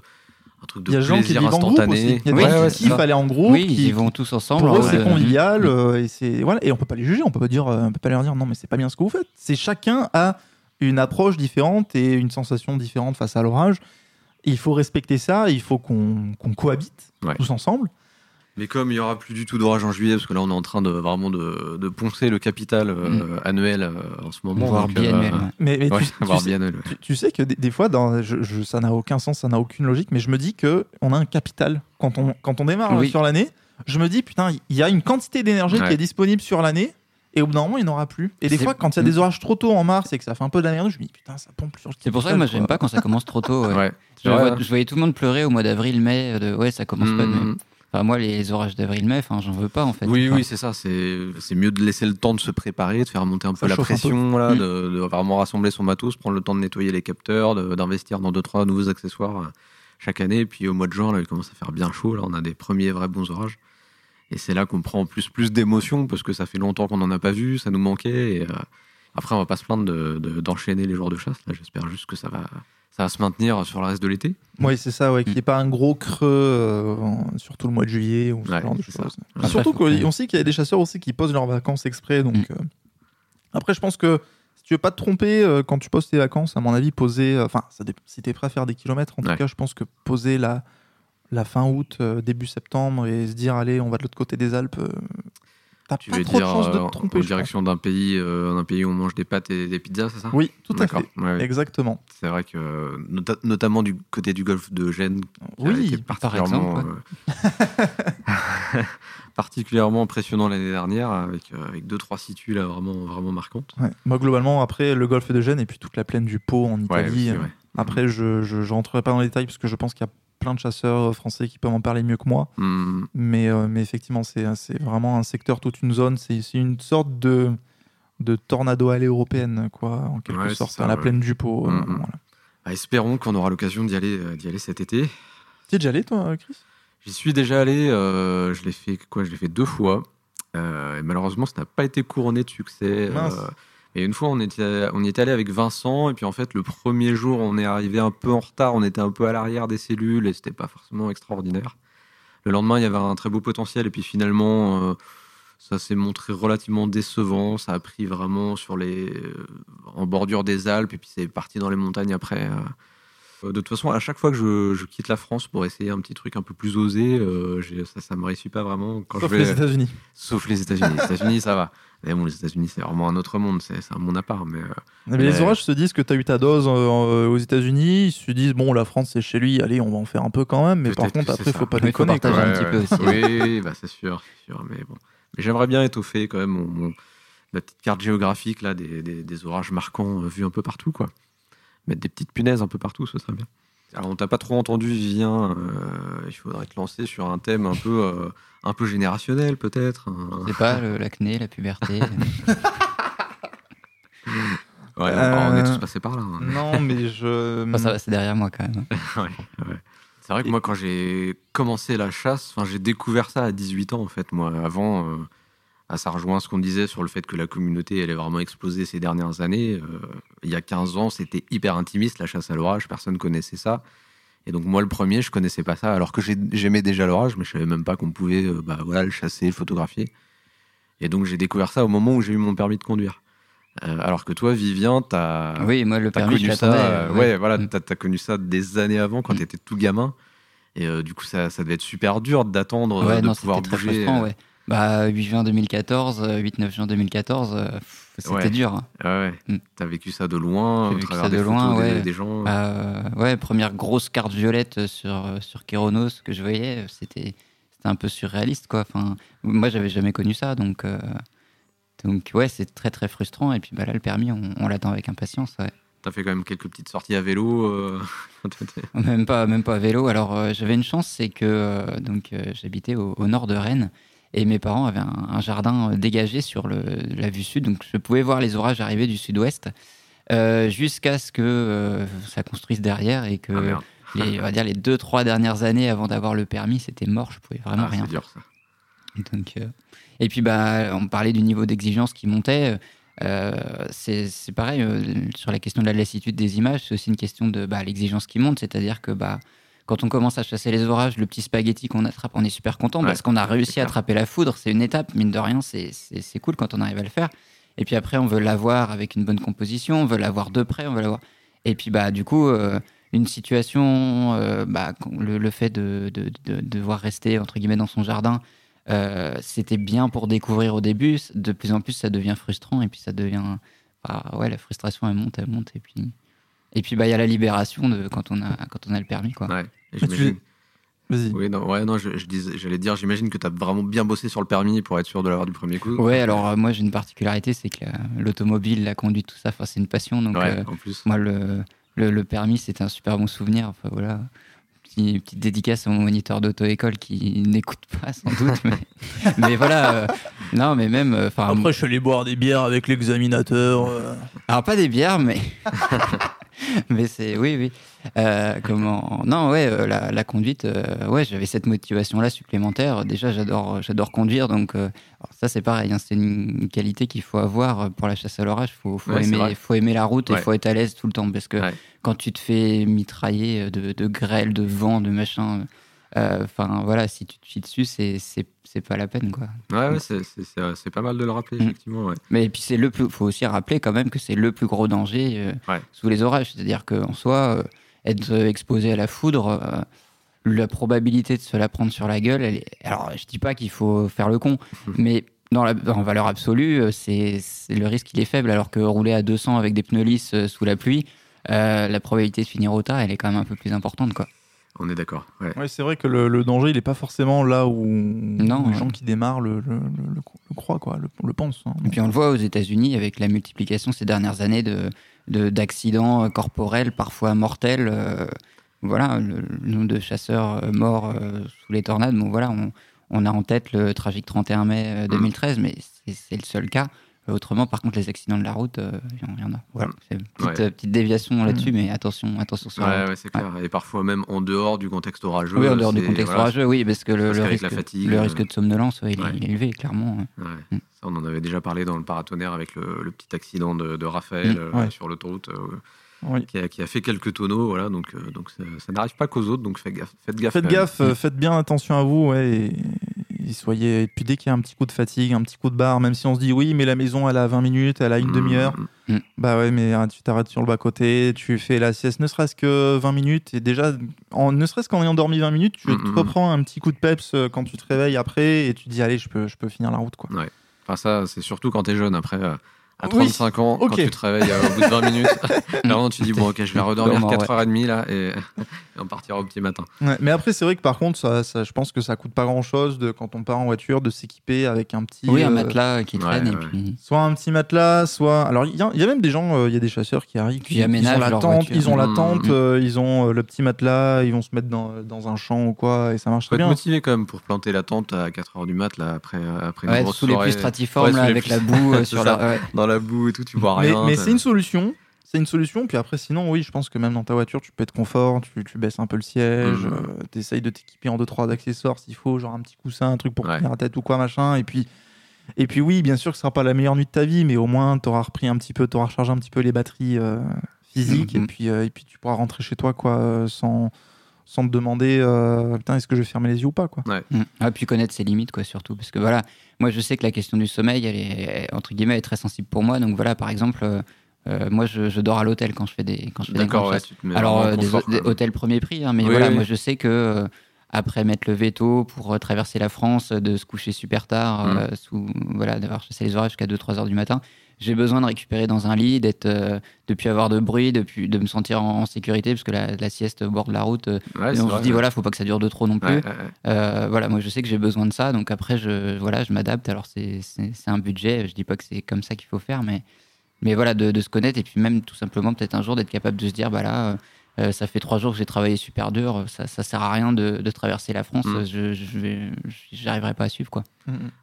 un truc de il y a des gens qui vivent en groupe aussi. instantané. Il y a des Oui, gens ouais, qui c'est kiffent aller en groupe. oui, qui- ils vont tous ensemble. Pour eux, c'est euh, convivial mm. euh, et c'est voilà et on peut pas les juger, on peut pas dire, euh, on peut pas leur dire non mais c'est pas bien ce que vous faites. C'est chacun a une approche différente et une sensation différente face à l'orage. Il faut respecter ça, il faut qu'on qu'on cohabite Ouais. tous ensemble. Mais comme il y aura plus du tout d'orage en juillet, parce que là on est en train de vraiment de, de poncer le capital euh, annuel euh, en ce moment. Voire biannuel. euh. Mais, mais ouais, tu, sais, biannuel, ouais. tu- tu sais que des, des fois, dans, je, je- ça n'a aucun sens, ça n'a aucune logique, mais je me dis que on a un capital quand on quand on démarre Oui. sur l'année. Je me dis putain, il y a une quantité d'énergie Ouais. qui est disponible sur l'année. Et au bout d'un moment, il n'y en aura plus. Et des fois, quand il y a des orages trop tôt en mars et que ça fait un peu de la merde, je me dis putain, ça pompe sur le C'est pour ça que moi, j'aime pas quand ça commence trop tôt. ouais. Ouais. Je, Ouais, vois- ouais. je voyais tout le monde pleurer au mois d'avril, mai. De, ouais, ça commence pas. de- Mm. Enfin, moi, les orages d'avril-mai, enfin, j'en veux pas en fait. Oui, Enfin, oui, c'est ça. C'est c'est mieux de laisser le temps de se préparer, de faire monter un peu la pression, là, Mm. de, de vraiment rassembler son matos, prendre le temps de nettoyer les capteurs, de- d'investir dans deux trois nouveaux accessoires euh, chaque année. Et puis au mois de juin, là, il commence à faire bien chaud. Là, on a des premiers vrais bons orages. Et c'est là qu'on prend plus, plus d'émotion parce que ça fait longtemps qu'on n'en a pas vu, ça nous manquait. Et, euh, après, on va pas se plaindre de- de- d'enchaîner les jours de chasse. Là, j'espère juste que ça va, ça va se maintenir sur le reste de l'été. Oui, c'est ça, ouais, qu'il n'y ait pas un gros creux, euh, en- surtout le mois de juillet ou ce Ouais, genre de choses. Après, Surtout qu'on sait qu'il y a des chasseurs aussi qui posent leurs vacances exprès. Donc, Mm. euh, Après, je pense que si tu veux pas te tromper, euh, quand tu poses tes vacances, à mon avis, poser. Enfin, si tu es prêt à faire des kilomètres, en Ouais. tout cas, je pense que poser la, la fin août, euh, début septembre et se dire, allez, on va de l'autre côté des Alpes, euh, t'as Tu pas veux trop dire de chances de euh, te tromper. en direction d'un pays, euh, d'un pays où on mange des pâtes et des pizzas, c'est ça? Oui, tout à fait. Ouais. Exactement. C'est vrai que, nota- notamment du côté du golfe de Gênes, Oui, particulièrement, exemple, euh, particulièrement impressionnant l'année dernière, avec, euh, avec deux trois situs là vraiment, vraiment marquantes. ouais. Moi, globalement, après le golfe de Gênes et puis toute la plaine du Pô en Italie. aussi. Après, je je- je rentrerai pas dans les détails parce que je pense qu'il y a plein de chasseurs euh, français qui peuvent en parler mieux que moi. Hmm, Mais, euh, mais effectivement, c'est vraiment un secteur, toute une zone. C'est une sorte de, de tornado allée européenne, quoi, en quelque Ouais, sorte, ça, à la ouais. plaine du Pô. euh, Mhm. voilà. bah, espérons qu'on aura l'occasion d'y aller, d'y aller cet été. Tu es déjà allé, toi, Chris? J'y suis déjà allé, euh, je l'ai fait quoi Je l'ai fait deux fois. Et malheureusement, ça n'a pas été couronné de succès. Mince. Et une fois, on, y est allé avec Vincent, et puis en fait, le premier jour, on est arrivé un peu en retard, on était un peu à l'arrière des cellules, et c'était pas forcément extraordinaire. Le lendemain, il y avait un très beau potentiel, et puis finalement, euh, ça s'est montré relativement décevant. Ça a pris vraiment sur les, en bordure des Alpes, et puis c'est parti dans les montagnes après. euh. Euh, De toute façon, à chaque fois que je, je quitte la France pour essayer un petit truc un peu plus osé, euh, ça, ça me réussit pas vraiment. Quand Sauf je vais, les États-Unis. Sauf les États-Unis. Les États-Unis, ça va. Mais bon, les États-Unis, c'est vraiment un autre monde. C'est un monde à part. Mais euh, Mais les orages se disent que tu as eu ta dose euh, aux États-Unis. Ils se disent, bon, la France, c'est chez lui, allez, on va en faire un peu quand même. Mais par contre, après, il faut ça. pas faut déconner. partager un petit peu aussi. Oui, bah, c'est sûr, sûr. Mais bon. Mais j'aimerais bien étoffer quand même mon, mon- la petite carte géographique là, des, des- des orages marquants vus un peu partout. quoi. Mettre des petites punaises un peu partout, ce serait bien. Alors, on t'a pas trop entendu, Vivien. euh, il faudrait te lancer sur un thème un peu, euh, un peu générationnel, peut-être. un- C'est pas le- l'acné, la puberté. Ouais, Euh, On est tous passés par là. hein. Non, mais je. Enfin, ça va, c'est derrière moi quand même. Ouais, ouais. C'est vrai que moi, quand j'ai commencé la chasse, enfin, j'ai découvert ça à 18 ans, en fait. Moi, avant, euh, ah, ça rejoint ce qu'on disait sur le fait que la communauté, elle est vraiment explosé ces dernières années. Euh, il y a 15 ans, c'était hyper intimiste, la chasse à l'orage. Personne connaissait ça. Et donc, moi, le premier, je connaissais pas ça, alors que j'ai- j'aimais déjà l'orage, mais je savais même pas qu'on pouvait euh, bah, voilà, le chasser, le photographier. Et donc, j'ai découvert ça au moment où j'ai eu mon permis de conduire. Euh, alors que toi, Vivien, t'as. Oui, moi le permis, je connu ça, euh, oui. ouais, voilà, Mm. t'as as connu ça des années avant quand Mm. t'étais tout gamin. Et du coup, ça, ça devait être super dur d'attendre Ouais, de non, pouvoir très euh. Bah, 8 juin 2014, euh, 8-9 juin 2014, euh, c'était Ouais. dur. ah ouais. Mm. T'as vécu ça de loin, vécu ça des de loin, des, ouais. des gens. Euh, ouais, première grosse carte violette sur, euh, sur Kéronos que je voyais, c'était c'était un peu surréaliste, quoi. Enfin, moi, j'avais jamais connu ça, donc, euh, donc ouais, c'est très très frustrant. Et puis bah, là, le permis, on, on l'attend avec impatience. ouais. T'as fait quand même quelques petites sorties à vélo. euh, Même pas, même pas à vélo. Alors, euh, j'avais une chance, c'est que euh, donc euh, j'habitais au, au nord de Rennes et mes parents avaient un, un jardin euh, dégagé sur le, la vue sud, donc je pouvais voir les orages arriver du sud-ouest euh, jusqu'à ce que euh, ça construise derrière et que ah, les, on va dire les deux trois dernières années avant d'avoir le permis, c'était mort. Je pouvais vraiment Ah, rien c'est dur ça. donc, et puis, bah, on parlait du niveau d'exigence qui montait. Euh, c'est c'est pareil, euh, sur la question de la lassitude des images, c'est aussi une question de bah, l'exigence qui monte. C'est-à-dire que bah, quand on commence à chasser les orages, le petit spaghetti qu'on attrape, on est super content Ouais, parce qu'on a réussi à attraper la foudre. C'est une étape, mine de rien, c'est- cool quand on arrive à le faire. Et puis après, on veut l'avoir avec une bonne composition, on veut l'avoir de près, on veut l'avoir. Et puis, bah, du coup, euh, une situation, euh, bah, le, le fait de, de, de- de devoir rester, entre guillemets, dans son jardin, euh, c'était bien pour découvrir au début. De plus en plus, ça devient frustrant et puis ça devient. bah, ouais, la frustration, elle monte, elle monte. Et puis, et puis bah, il y a la libération de, quand, on a, quand on a le permis. Quoi. Ouais. Tu- j'imagine- Vas-y. Oui, non, ouais, non, je, je disais- j'allais dire, j'imagine que t'as vraiment bien bossé sur le permis pour être sûr de l'avoir du premier coup. Ouais, alors euh, moi, j'ai une particularité, c'est que la- l'automobile, la conduite, tout ça, c'est une passion. Donc, Ouais, euh, en plus. moi, le, le, le permis, c'était un super bon souvenir. Enfin, voilà. Petit- petite dédicace à mon moniteur d'auto-école qui n'écoute pas, sans doute. mais, mais voilà. euh, non, mais même. Après, je suis allé boire des bières avec l'examinateur. euh. Alors pas des bières, mais Mais c'est oui, oui. Euh, comment Non, ouais, euh, la, la conduite. euh, ouais, j'avais cette motivation-là supplémentaire. Déjà, j'adore, j'adore conduire, donc ça c'est pareil. hein, c'est une, qualité qu'il faut avoir pour la chasse à l'orage. Faut, faut Ouais, aimer, faut aimer la route et Ouais. faut être à l'aise tout le temps, parce que Ouais. quand tu te fais mitrailler de, de grêle, de vent, de machin. Enfin voilà, si tu te fies dessus, c'est c'est c'est pas la peine quoi. Ouais, ouais, c'est- pas mal de le rappeler, Mm. effectivement. Ouais. Mais et puis c'est le plus, faut aussi rappeler quand même que c'est le plus gros danger euh, Ouais. sous les orages, c'est-à-dire qu'en soi, euh, être euh, exposé à la foudre, la probabilité de se la prendre sur la gueule, elle est... alors je dis pas qu'il faut faire le con, mais dans la, en valeur absolue, c'est c'est- le risque il est faible, alors que rouler à 200 avec des pneus lisses sous la pluie, euh, la probabilité de finir au tas, elle est quand même un peu plus importante quoi. On est d'accord. Ouais. Ouais, c'est vrai que le, le danger, il est pas forcément là où, Non, où les gens qui démarrent le, le, le, le- le croient, quoi, le, le pensent. hein. Et puis on le voit aux États-Unis avec la multiplication ces dernières années de de- d'accidents euh, corporels, parfois mortels. euh, voilà, le, le nombre de chasseurs euh, morts euh, sous les tornades. Bon, voilà, on, on a en tête le tragique 31 mai euh, 2013, mais c'est- c'est le seul cas. Euh, Autrement, par contre, les accidents de la route, euh, il y en- il y en a. Voilà, c'est une petite, Ouais. euh, petite déviation là-dessus, mais attention, attention sur la Ouais, route. ouais, c'est clair. Et parfois même en dehors du contexte orageux. Oui, en dehors du contexte voilà, orageux, oui, parce que le, Parce le qu'avec risque, la fatigue, le euh, risque de somnolence, ouais, il, est- ouais. il est élevé, clairement. Ouais. Mm. Ça, on en avait déjà parlé dans le paratonnerre avec le, le petit accident de, de Raphaël Mm, euh, ouais. sur l'autoroute euh, Oui. qui, a, qui a fait quelques tonneaux. Voilà, donc, euh, donc ça, ça n'arrive pas qu'aux autres, donc faites gaffe. Faites gaffe. Faites gaffe, euh, bien attention à vous, ouais, et, et soyez. Et puis dès qu'il y a un petit coup de fatigue, un petit coup de barre, même si on se dit oui, mais la maison elle a 20 minutes, elle a une Mm, demi-heure, mm, bah ouais, mais hein, tu t'arrêtes sur le bas-côté, tu fais la sieste, ne serait-ce que 20 minutes, et déjà, en, ne serait-ce qu'en ayant dormi 20 minutes, tu te mm, reprends un petit coup de peps euh, quand tu te réveilles après, et tu te dis allez, je peux, je peux finir la route, quoi. Enfin, ça, c'est surtout quand t'es jeune. Après, euh, à Oui, 35 ans, quand tu te réveilles euh, au bout de 20 minutes, là, tu dis, bon, ok, je vais redormir Dormant, 4h30 là, et, et on partira au petit matin. Ouais, mais après, c'est vrai que par contre, ça, ça, je pense que ça coûte pas grand-chose de quand on part en voiture de s'équiper avec un petit. Oui, un euh, matelas qui ouais, traîne, et ouais. puis. Soit un petit matelas, soit. Alors, il y, a- il y a même des gens, euh, il y a des chasseurs qui arrivent, Qui ils- ils aménagent ont la leur tente, voiture. ils ont la Mmh. tente, euh, ils ont euh, le petit matelas, ils vont se mettre dans, dans un champ ou quoi, et ça marche Faut très bien. motivé quand même pour planter la tente à 4h du mat, là, après, après une Ouais, grosse sous les soirée. pluies stratiformes, Ouais, sous là, les avec la boue sur ça. la. ouais. Dans la boue et tout, tu vois Mais, rien. mais c'est une solution. C'est une solution. Puis après, sinon, oui, je pense que même dans ta voiture, tu peux être confort, tu, tu baisses un peu le siège, Mhm. tu essayes de t'équiper en deux trois accessoires s'il faut, genre un petit coussin, un truc pour Ouais. tenir la tête ou quoi, machin. Et puis, et puis oui, bien sûr que ce sera pas la meilleure nuit de ta vie, mais au moins, tu auras repris un petit peu, tu auras rechargé un petit peu les batteries euh, physiques, Mhm. et, puis, euh, et puis tu pourras rentrer chez toi, quoi, euh, sans, sans te demander, euh, putain, est-ce que je vais fermer les yeux ou pas, quoi. Mm. Ah, puis connaître ses limites, quoi, surtout. Parce que voilà, moi, je sais que la question du sommeil, elle est, entre guillemets, elle est très sensible pour moi. Donc voilà, par exemple, euh, euh, moi, je, je dors à l'hôtel quand je fais des, quand je fais des D'accord, grandes ouais, tu te mets Alors, euh, des, des hôtels premier prix, hein, mais Oui, voilà, oui. moi, je sais que euh, après mettre le veto pour euh, traverser la France, de se coucher super tard, Mm. euh, sous, voilà, d'avoir chassé les orages jusqu'à 2-3 heures du matin, j'ai besoin de récupérer dans un lit, d'être, euh, de plus avoir de bruit, de, plus, de me sentir en, en sécurité, parce que la, la sieste au bord de la route, euh, Ouais, et on se dit, voilà, faut pas que ça dure de trop non plus. Ouais, ouais, ouais. Euh, voilà, moi je sais que j'ai besoin de ça, donc après je, voilà, je m'adapte. Alors c'est un budget, je dis pas que c'est comme ça qu'il faut faire, mais, mais voilà, de, de se connaître et puis même tout simplement peut-être un jour d'être capable de se dire, bah là, euh, ça fait trois jours que j'ai travaillé super dur, ça, ça sert à rien de, de traverser la France, Mm. je, j'arriverai pas à suivre quoi.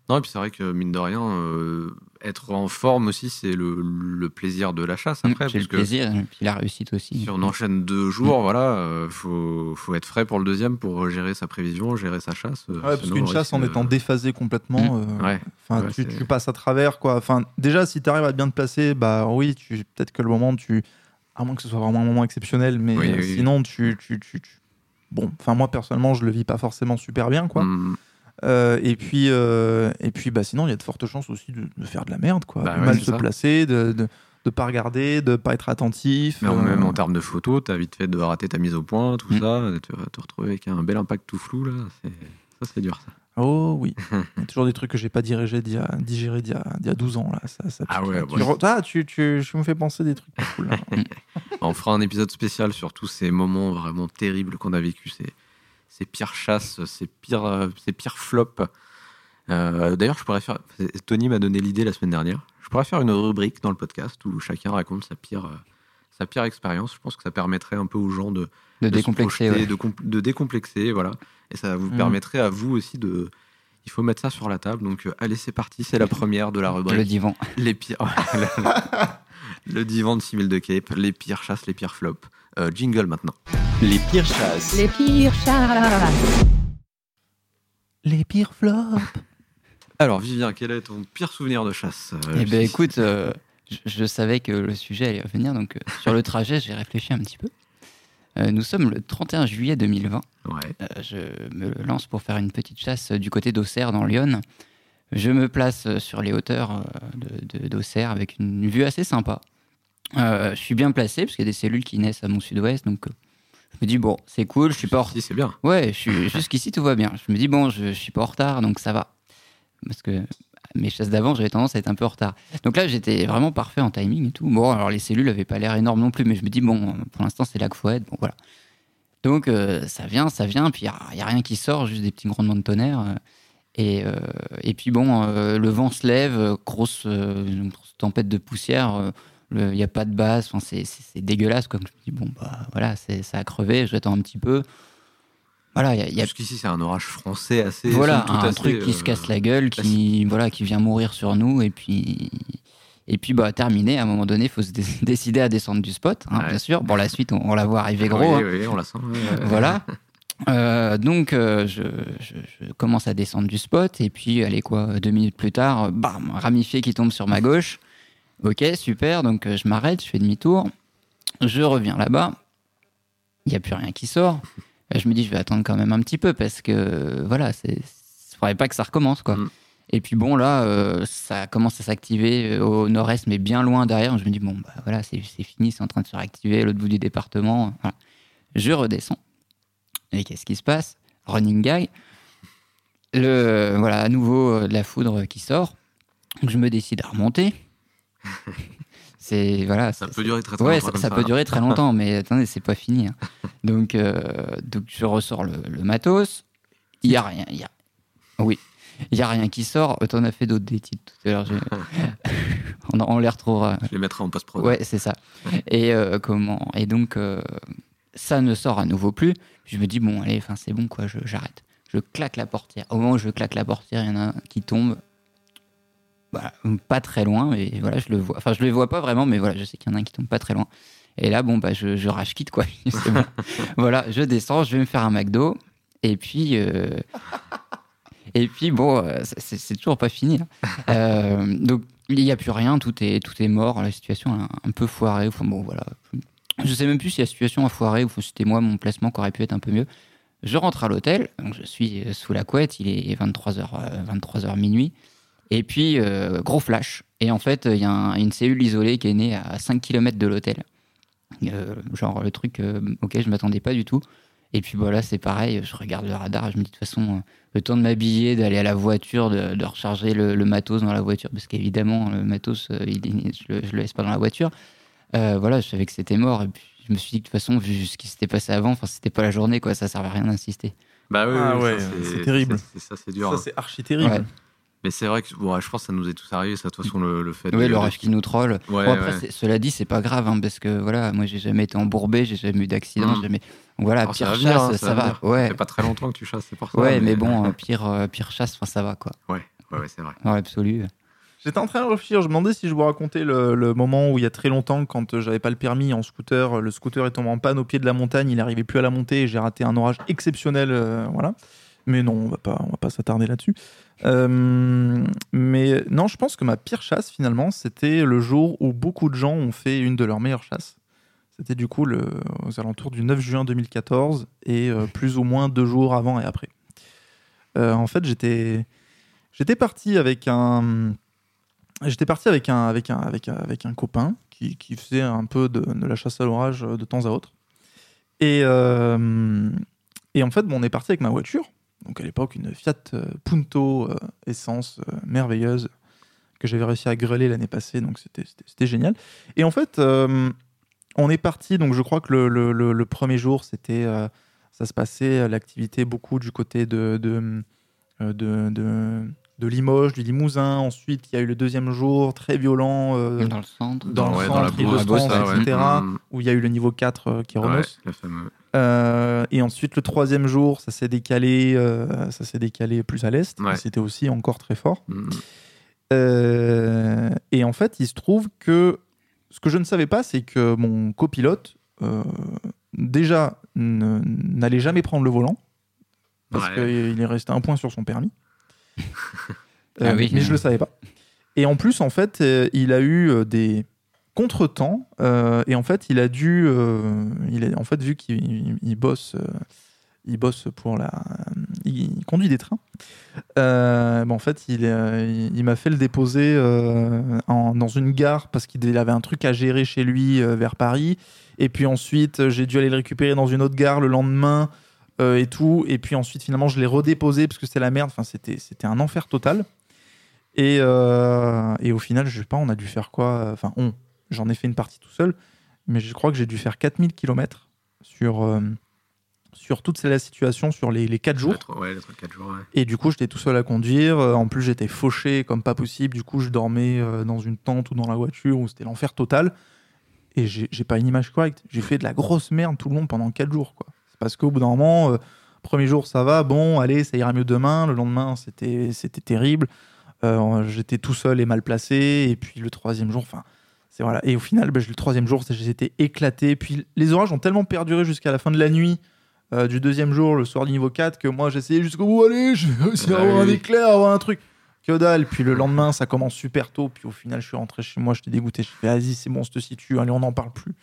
Non, et puis c'est vrai que mine de rien, euh, être en forme aussi, c'est le, le plaisir de la chasse après. Le que plaisir et puis la réussite aussi. Si on enchaîne deux jours, voilà, euh, faut, faut être frais pour le deuxième pour gérer sa prévision, gérer sa chasse. Ouais, parce qu'une chasse en de- étant déphasé complètement, euh, Ouais. tu, passes à travers quoi. Enfin, déjà si tu arrives à bien te placer, bah oui, tu peut-être que le moment tu, à moins que ce soit vraiment un moment exceptionnel, mais Oui, euh, oui, sinon tu, tu, tu, tu- bon, enfin moi personnellement je le vis pas forcément super bien quoi. Mm. Euh, et puis euh, et puis bah sinon il y a de fortes chances aussi de, de faire de la merde quoi, Bah de ouais, mal se ça. placer, de, de de pas regarder, de pas être attentif. Mais euh, même en termes de photos, t'as vite fait de rater ta mise au point, tout Mm. ça, et te, te retrouver avec un bel impact tout flou, là, ça c'est dur. Ça. Oh oui, il y a toujours des trucs que j'ai pas dirigés d'il y a, d'il y a, d'il y a 12 ans là. Ça, ça Ah ouais, là. ouais. Tu, re- ah, tu, me fais penser des trucs cool. là. On fera un épisode spécial sur tous ces moments vraiment terribles qu'on a vécu, ces, ces pires chasses, ces pires, ces pires flops. Euh, D'ailleurs, je pourrais faire. Tony m'a donné l'idée la semaine dernière. Je pourrais faire une rubrique dans le podcast où chacun raconte sa pire, euh, sa pire expérience. Je pense que ça permettrait un peu aux gens de, De décomplexer. projeter, ouais. de, com- de décomplexer, voilà. Et ça vous Mhm. permettrait à vous aussi de. Il faut mettre ça sur la table. Donc, euh, allez, c'est parti. C'est la première de la Le rubrique. divan. Les pires. Le divan de 6000 de Cape, les pires chasses, les pires flops. Euh, jingle maintenant. Les pires chasses. Les pires chats. Les pires flops. Alors, Vivien, quel est ton pire souvenir de chasse Euh, Eh je sais- écoute, euh, je, je savais que le sujet allait revenir, donc euh, sur le trajet, j'ai réfléchi un petit peu. Euh, nous sommes le 31 juillet 2020. Ouais. Euh, je me lance pour faire une petite chasse euh, du côté d'Auxerre, dans l'Yonne. Je me place sur les hauteurs euh, de- de- d'Auxerre avec une vue assez sympa. Euh, je suis bien placé parce qu'il y a des cellules qui naissent à mon sud-ouest, donc je me dis bon, c'est cool, je suis pas c'est bien. Ouais, je suis jusqu'ici tout va bien. Je me dis bon, je, je suis pas en retard, donc ça va. Parce que mes chasses d'avant, j'avais tendance à être un peu en retard. Donc là, j'étais vraiment parfait en timing et tout. Bon, alors les cellules avaient pas l'air énormes non plus, mais je me dis bon, pour l'instant c'est là qu'il faut être. Bon voilà. Donc euh, ça vient, ça vient, puis il n'y a, rien qui sort, juste des petits grondements de tonnerre. euh, et, euh, et puis bon, le vent se lève, grosse, tempête de poussière. il n'y a pas de base, c'est- dégueulasse. Quoi. Je me dis, bon, bah voilà, ça a crevé, j'attends un petit peu. Voilà, il y a, y a Jusqu'ici, c'est un orage français assez. voilà, un assez, truc qui euh, se casse la gueule, qui, voilà, qui vient mourir sur nous, et puis, et puis bah, terminé, à un moment donné, il faut se dé- décider à descendre du spot, hein, Ouais. bien sûr. Bon, la suite, on, on la voit arriver gros. Oui, hein. oui, on la sent. Voilà. Euh, donc, euh, je, je- je commence à descendre du spot, et puis, allez, quoi, deux minutes plus tard, euh, bam, ramifié qui tombe sur ma gauche. Ok, super, donc euh, je m'arrête, je fais demi-tour, je reviens là-bas, il n'y a plus rien qui sort. Je me dis, je vais attendre quand même un petit peu, parce que, voilà, c'est- il faudrait pas que ça recommence, quoi. Mm. Et puis bon, là, euh, ça commence à s'activer au nord-est, mais bien loin derrière. Je me dis, bon, bah voilà, c'est fini, c'est en train de se réactiver à l'autre bout du département. Voilà. Je redescends. Et qu'est-ce qui se passe? Running guy. Le, voilà, à nouveau euh, de la foudre qui sort. Donc je me décide à remonter. C'est voilà, Ça peut durer très très Ouais, longtemps ça, ça ça, peut durer très longtemps, mais attendez, c'est pas fini. hein. Donc, euh, donc je ressors le, le matos. Il y a rien. Il y a... Oui, il y a rien qui sort. Euh, T'en as fait d'autres des titres tout à l'heure. on, on les retrouvera. Je les mettrai en post-prod. Ouais, c'est ça. Et euh, comment Et donc, euh, ça ne sort à nouveau plus. Je me dis bon, allez, c'est bon quoi, je- j'arrête. Je claque la portière. Au moment où je claque la portière, il y en a un qui tombe. Voilà, pas très loin, mais voilà, je le vois. Enfin, je le vois pas vraiment, mais voilà, je sais qu'il y en a un qui tombe pas très loin. Et là, bon, bah, je, je rage quitte, quoi. Bon. voilà, je descends, je vais me faire un McDo. Et puis, euh, et puis bon, euh, c'est toujours pas fini. hein. Euh, donc, il n'y a plus rien, tout est, tout est mort. La situation est un, peu foirée. Enfin, bon, voilà. Je sais même plus si la situation a foiré ou si c'était moi, mon placement qui aurait pu être un peu mieux. Je rentre à l'hôtel, donc je suis sous la couette, il est 23h, 23h minuit. Et puis, euh, gros flash. Et en fait, il y a un- une cellule isolée qui est née à 5 km de l'hôtel. Euh, genre, le truc euh, auquel je m'attendais pas du tout. Et puis voilà, c'est pareil, je regarde le radar je me dis de toute façon, le temps de m'habiller, d'aller à la voiture, de, de recharger le, le matos dans la voiture, parce qu'évidemment, le matos, il je, le, je le laisse pas dans la voiture. Euh, voilà, je savais que c'était mort. Et puis, je me suis dit que de toute façon, vu ce qui s'était passé avant, enfin, c'était pas la journée, quoi, ça servait à rien d'insister. Bah oui, Ah oui, ouais, c'est terrible. c'est- Ça, c'est dur. Ça, hein. c'est archi terrible. Ouais. Mais c'est vrai que bon, je pense que ça nous est tous arrivé, ça, de toute façon, le, le fait Oui, de- l'orage qui nous troll. Ouais, Bon, après, ouais. cela dit, c'est pas grave, hein, parce que voilà, moi, j'ai jamais été embourbé, j'ai jamais eu d'accident, j'ai jamais. Donc, voilà, Alors, ça pire va chasse, venir, hein, ça, va va. venir. Ça Ouais, fait pas très longtemps que tu chasses, c'est pour ça. ouais, mais bon, euh, pire, euh, pire chasse, enfin, ça va, quoi. Ouais, ouais, ouais, c'est vrai. Dans l'absolu. J'étais en train de réfléchir, je me demandais si je vous racontais le, le moment où il y a très longtemps, quand euh, j'avais pas le permis en scooter, euh, le scooter est tombé en panne au pied de la montagne, il n'arrivait plus à la monter et j'ai raté un orage exceptionnel. euh, voilà. Mais non, on va pas, on va pas s'attarder là-dessus. Euh, mais non, je pense que ma pire chasse finalement, c'était le jour où beaucoup de gens ont fait une de leurs meilleures chasses. C'était du coup aux alentours du 9 juin 2014 et euh, plus ou moins deux jours avant et après. Euh, en fait, j'étais, parti avec un, J'étais parti avec un, avec un, avec un, copain qui, faisait un peu de, la chasse à l'orage de temps à autre. Et, en fait, on est parti avec ma voiture. Donc à l'époque, une Fiat euh, Punto euh, essence euh, merveilleuse que j'avais réussi à greler l'année passée. Donc c'était- génial. Et en fait, on est parti. Donc je crois que le, le- premier jour, c'était, ça se passait, l'activité beaucoup du côté de, de, de Limoges, du Limousin. Ensuite, il y a eu le deuxième jour, très violent, euh, Dans le centre. dans, Ouais, le dans la centre, ça, ouais. etc., Mm. où il y a eu le niveau 4 euh, qui Ouais, le fameux. Euh, et ensuite, le troisième jour, ça s'est décalé, euh, ça s'est décalé plus à l'est. Ouais. C'était aussi encore très fort. Mm. Euh, et en fait, il se trouve que ce que je ne savais pas, c'est que mon copilote, euh, déjà, n'allait jamais prendre le volant. Parce Ouais. qu'il est resté un point sur son permis. Ah oui. Mais je le savais pas. Et en plus, en fait, euh, il a eu euh, des contretemps. euh, et en fait, il a dû. euh, il a, en fait, vu qu'il il bosse. euh, il bosse pour la. Il conduit des trains. Euh, ben, en fait, il, euh, il, il m'a fait le déposer euh, en- dans une gare parce qu'il avait un truc à gérer chez lui euh, vers Paris. Et puis ensuite, euh, j'ai dû aller le récupérer dans une autre gare le lendemain euh, et tout. Et puis ensuite, finalement, je l'ai redéposé parce que c'était la merde. Enfin, c'était c'était un enfer total. Et, euh, et au final, je sais pas, on a dû faire quoi Enfin, on. J'en ai fait une partie tout seul. Mais je crois que j'ai dû faire 4000 km sur, euh, sur toute la situation, sur les, les 4 jours. Ouais, les 4 jours, ouais. Et du coup, j'étais tout seul à conduire. Euh, En plus, j'étais fauché comme pas possible. Du coup, je dormais euh, dans une tente ou dans la voiture où c'était l'enfer total. Et j'ai j'ai pas une image correcte. J'ai fait de la grosse merde tout le long pendant 4 jours. quoi. Parce qu'au bout d'un moment, euh, premier jour, ça va. Bon, allez, ça ira mieux demain. Le lendemain, c'était c'était terrible. Euh, j'étais tout seul et mal placé. Et puis le troisième jour, enfin. C'est voilà. Et au final, ben, le troisième jour, j'étais éclaté. Puis les orages ont tellement perduré jusqu'à la fin de la nuit euh, du deuxième jour, le soir du niveau 4, que moi j'essayais jusqu'au bout, allez, je vais essayer Bah d'avoir un oui. éclair, avoir un truc. Que dalle. Puis le lendemain, ça commence super tôt. Puis au final, je suis rentré chez moi, j'étais dégoûté. Je fais, vas-y, c'est bon, on se situe, allez, on n'en parle plus.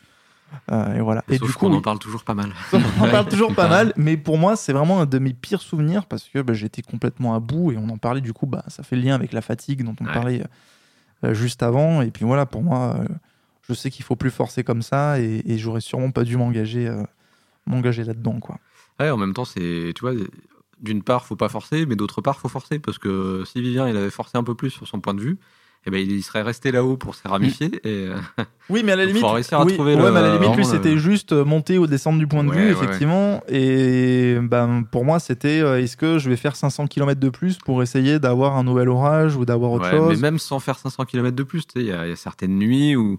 Euh, et voilà. Et Sauf du coup, qu'on en parle toujours pas mal. on en parle toujours pas mal, mais pour moi, c'est vraiment un de mes pires souvenirs parce que bah, j'étais complètement à bout et on en parlait du coup, bah, ça fait le lien avec la fatigue dont on Ouais. parlait euh, juste avant. Et puis voilà, pour moi, euh, je sais qu'il faut plus forcer comme ça et, et j'aurais sûrement pas dû m'engager euh, m'engager là-dedans. quoi. Ouais, en même temps, c'est, tu vois, d'une part, faut pas forcer, mais d'autre part, faut forcer parce que si Vivien il avait forcé un peu plus sur son point de vue, eh ben, il serait resté là-haut pour se ramifier. Et euh, Oui, mais à la limite, réussir à oui, trouver ouais, le- mais à la limite, lui, vraiment le- c'était juste euh, monter ou descendre du point de Ouais, vue, ouais, effectivement. Et ben, pour moi, c'était euh, est-ce que je vais faire 500 km de plus pour essayer d'avoir un nouvel orage ou d'avoir autre chose? mais même sans faire 500 km de plus, il y, a il y a certaines nuits où,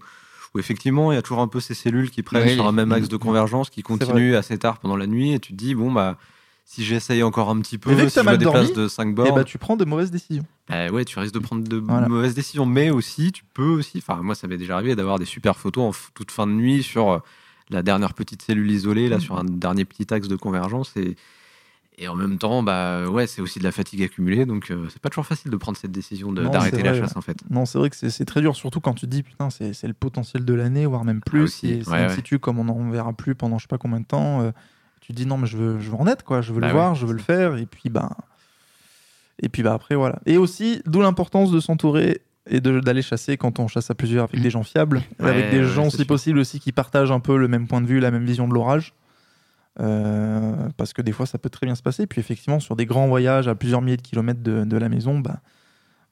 où effectivement, il y a toujours un peu ces cellules qui prennent sur un même axe de convergence, qui continuent assez tard pendant la nuit, et tu te dis, bon, bah, si j'essaye encore un petit peu, si je me déplace dormi, de 5 Et bornes, bah, tu prends de mauvaises décisions. Bah ouais, tu risques de prendre de Voilà. mauvaises décisions. Mais aussi, tu peux aussi, enfin, moi, ça m'est déjà arrivé d'avoir des super photos en toute fin de nuit sur euh, la dernière petite cellule isolée, là, Mhm. sur un dernier petit axe de convergence. Et, et en même temps, bah ouais, c'est aussi de la fatigue accumulée. Donc, euh, c'est pas toujours facile de prendre cette décision d'arrêter la chasse, en fait. Non, c'est vrai que c'est très dur, surtout quand tu te dis, putain, c'est le potentiel de l'année, voire même plus. Ah, aussi, et ouais, ouais. comme on n'en verra plus pendant je sais pas combien de temps. euh, tu te dis, non, mais je veux, je veux en être, quoi. Je veux Bah le ouais. voir, je veux le faire. Et puis, bah. Et puis, bah, après, voilà. Et aussi, d'où l'importance de s'entourer et d'aller chasser quand on chasse à plusieurs avec des gens fiables, Ouais, avec des ouais, gens, si sûr. possible, aussi qui partagent un peu le même point de vue, la même vision de l'orage. Euh, parce que des fois, ça peut très bien se passer. Puis, effectivement, sur des grands voyages à plusieurs milliers de kilomètres de, de la maison, bah,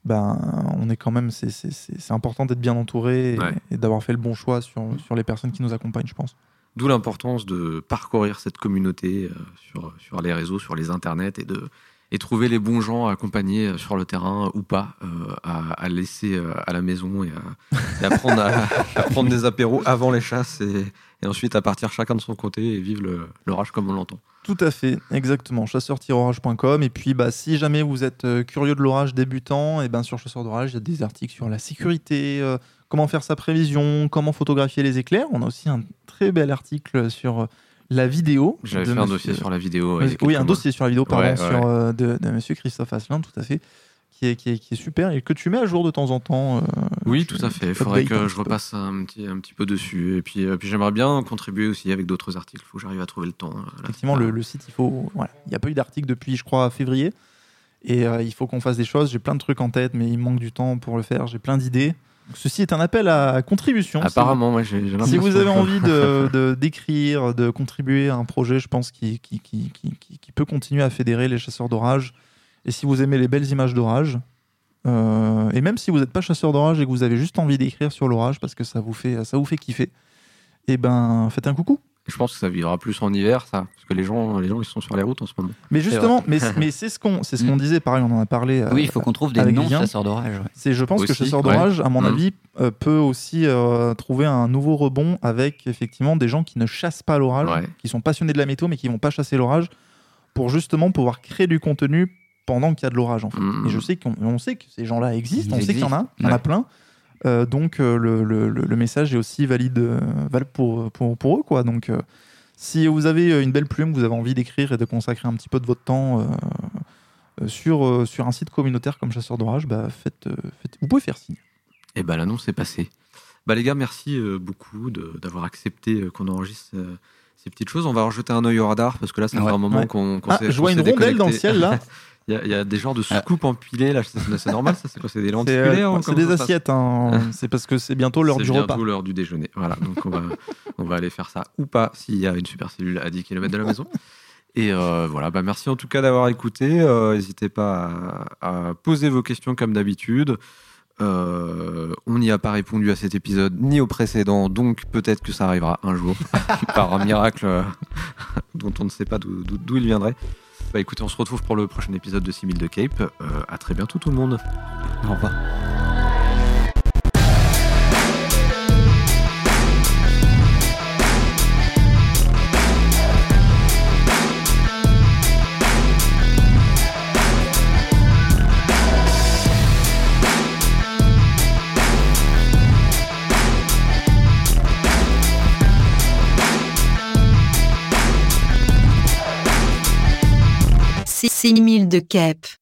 ben, on est quand même, c'est- important d'être bien entouré et, Ouais. et d'avoir fait le bon choix sur, sur les personnes qui nous accompagnent, je pense. D'où l'importance de parcourir cette communauté euh, sur, sur les réseaux, sur les internets et de et trouver les bons gens à accompagner euh, sur le terrain ou pas, euh, à, à laisser euh, à la maison et à, et à prendre, à, à prendre des apéros avant les chasses et, et ensuite à partir chacun de son côté et vivre l'orage comme on l'entend. Tout à fait, exactement. Chasseur-orage.com. Et puis, bah, si jamais vous êtes euh, curieux de l'orage débutant, et ben sur Chasseur d'orage, il y a des articles sur la sécurité, euh, comment faire sa prévision, comment photographier les éclairs. On a aussi un très bel article sur euh, la vidéo. J'avais fait un dossier sur la vidéo. oui, un dossier sur la vidéo, pardon, sur, euh, de, de monsieur Christophe Asselin, tout à fait, qui est, qui, est, qui est super et que tu mets à jour de temps en temps. euh, Oui, tout à fait. Il faudrait que je repasse un petit, un petit peu dessus. Et puis, euh, puis j'aimerais bien contribuer aussi avec d'autres articles. Il faut que j'arrive à trouver le temps. là. Effectivement, le, le site, il faut. Voilà. Il n'y a pas eu d'article depuis, je crois, février. Et euh, il faut qu'on fasse des choses. J'ai plein de trucs en tête, mais il manque du temps pour le faire. J'ai plein d'idées. Ceci est un appel à contribution. Apparemment, moi, j'ai Si, vous avez envie de d'écrire, de, contribuer à un projet, je pense, qui, qui, qui, qui, qui- qui peut continuer à fédérer les chasseurs d'orage. Et si vous aimez les belles images d'orage, euh, et même si vous n'êtes pas chasseur d'orage et que vous avez juste envie d'écrire sur l'orage parce que ça vous fait, ça vous fait kiffer, et ben faites un coucou. Je pense que ça vivra plus en hiver, ça. Parce que les gens, les gens ils sont sur les routes en ce moment. Mais C'est justement, mais, mais c'est ce qu'on c'est ce qu'on Mm. disait, pareil, on en a parlé. euh, Oui, il faut qu'on trouve des noms chasseurs d'orage. ouais. C'est, je pense que Aussi, chasseur ouais. d'orage, à mon Mm. avis, euh, peut aussi euh, trouver un nouveau rebond avec effectivement des gens qui ne chassent pas l'orage, Ouais. qui sont passionnés de la météo mais qui vont pas chasser l'orage, pour justement pouvoir créer du contenu pendant qu'il y a de l'orage. En fait. Mm. Et je sais qu'on on sait que ces gens-là existent, Ils on sait qu'il y en a, il y en a plein. Euh, donc euh, le, le- le- le message est aussi valide, euh, valable pour, pour, pour eux. Quoi. Donc euh, si vous avez une belle plume, vous avez envie d'écrire et de consacrer un petit peu de votre temps sur, euh, sur un site communautaire comme Chasseur d'Orage, bah, faites, faites- vous pouvez faire signe. Et bah l'annonce est passée. Bah les gars, merci beaucoup d'avoir accepté qu'on enregistre euh, ces petites choses. On va rejeter un œil au radar parce que là, ça Ouais. fait un moment Ouais. qu'on qu'on Ah, s'est je vois une rondelle dans le ciel là. Il y, a- il y a des genres de Ah. scoop empilés là. C'est c'est normal ça? C'est quoi C'est des C'est lenticulaires euh, c'est des assiettes. hein. c'est parce que c'est bientôt l'heure C'est du repas. bientôt l'heure du déjeuner. Voilà, donc on va, on va aller faire ça ou pas s'il y a une super cellule à 10 km de la maison. Et euh, voilà, bah merci en tout cas d'avoir écouté. Euh, N'hésitez pas à, à poser vos questions comme d'habitude. Euh, on n'y a pas répondu à cet épisode ni au précédent, donc peut-être que ça arrivera un jour par un miracle dont on ne sait pas d'où il viendrait. Bah écoutez, on se retrouve pour le prochain épisode de 6000 de Cape. Euh, à très bientôt tout le monde. Au revoir. De Kep.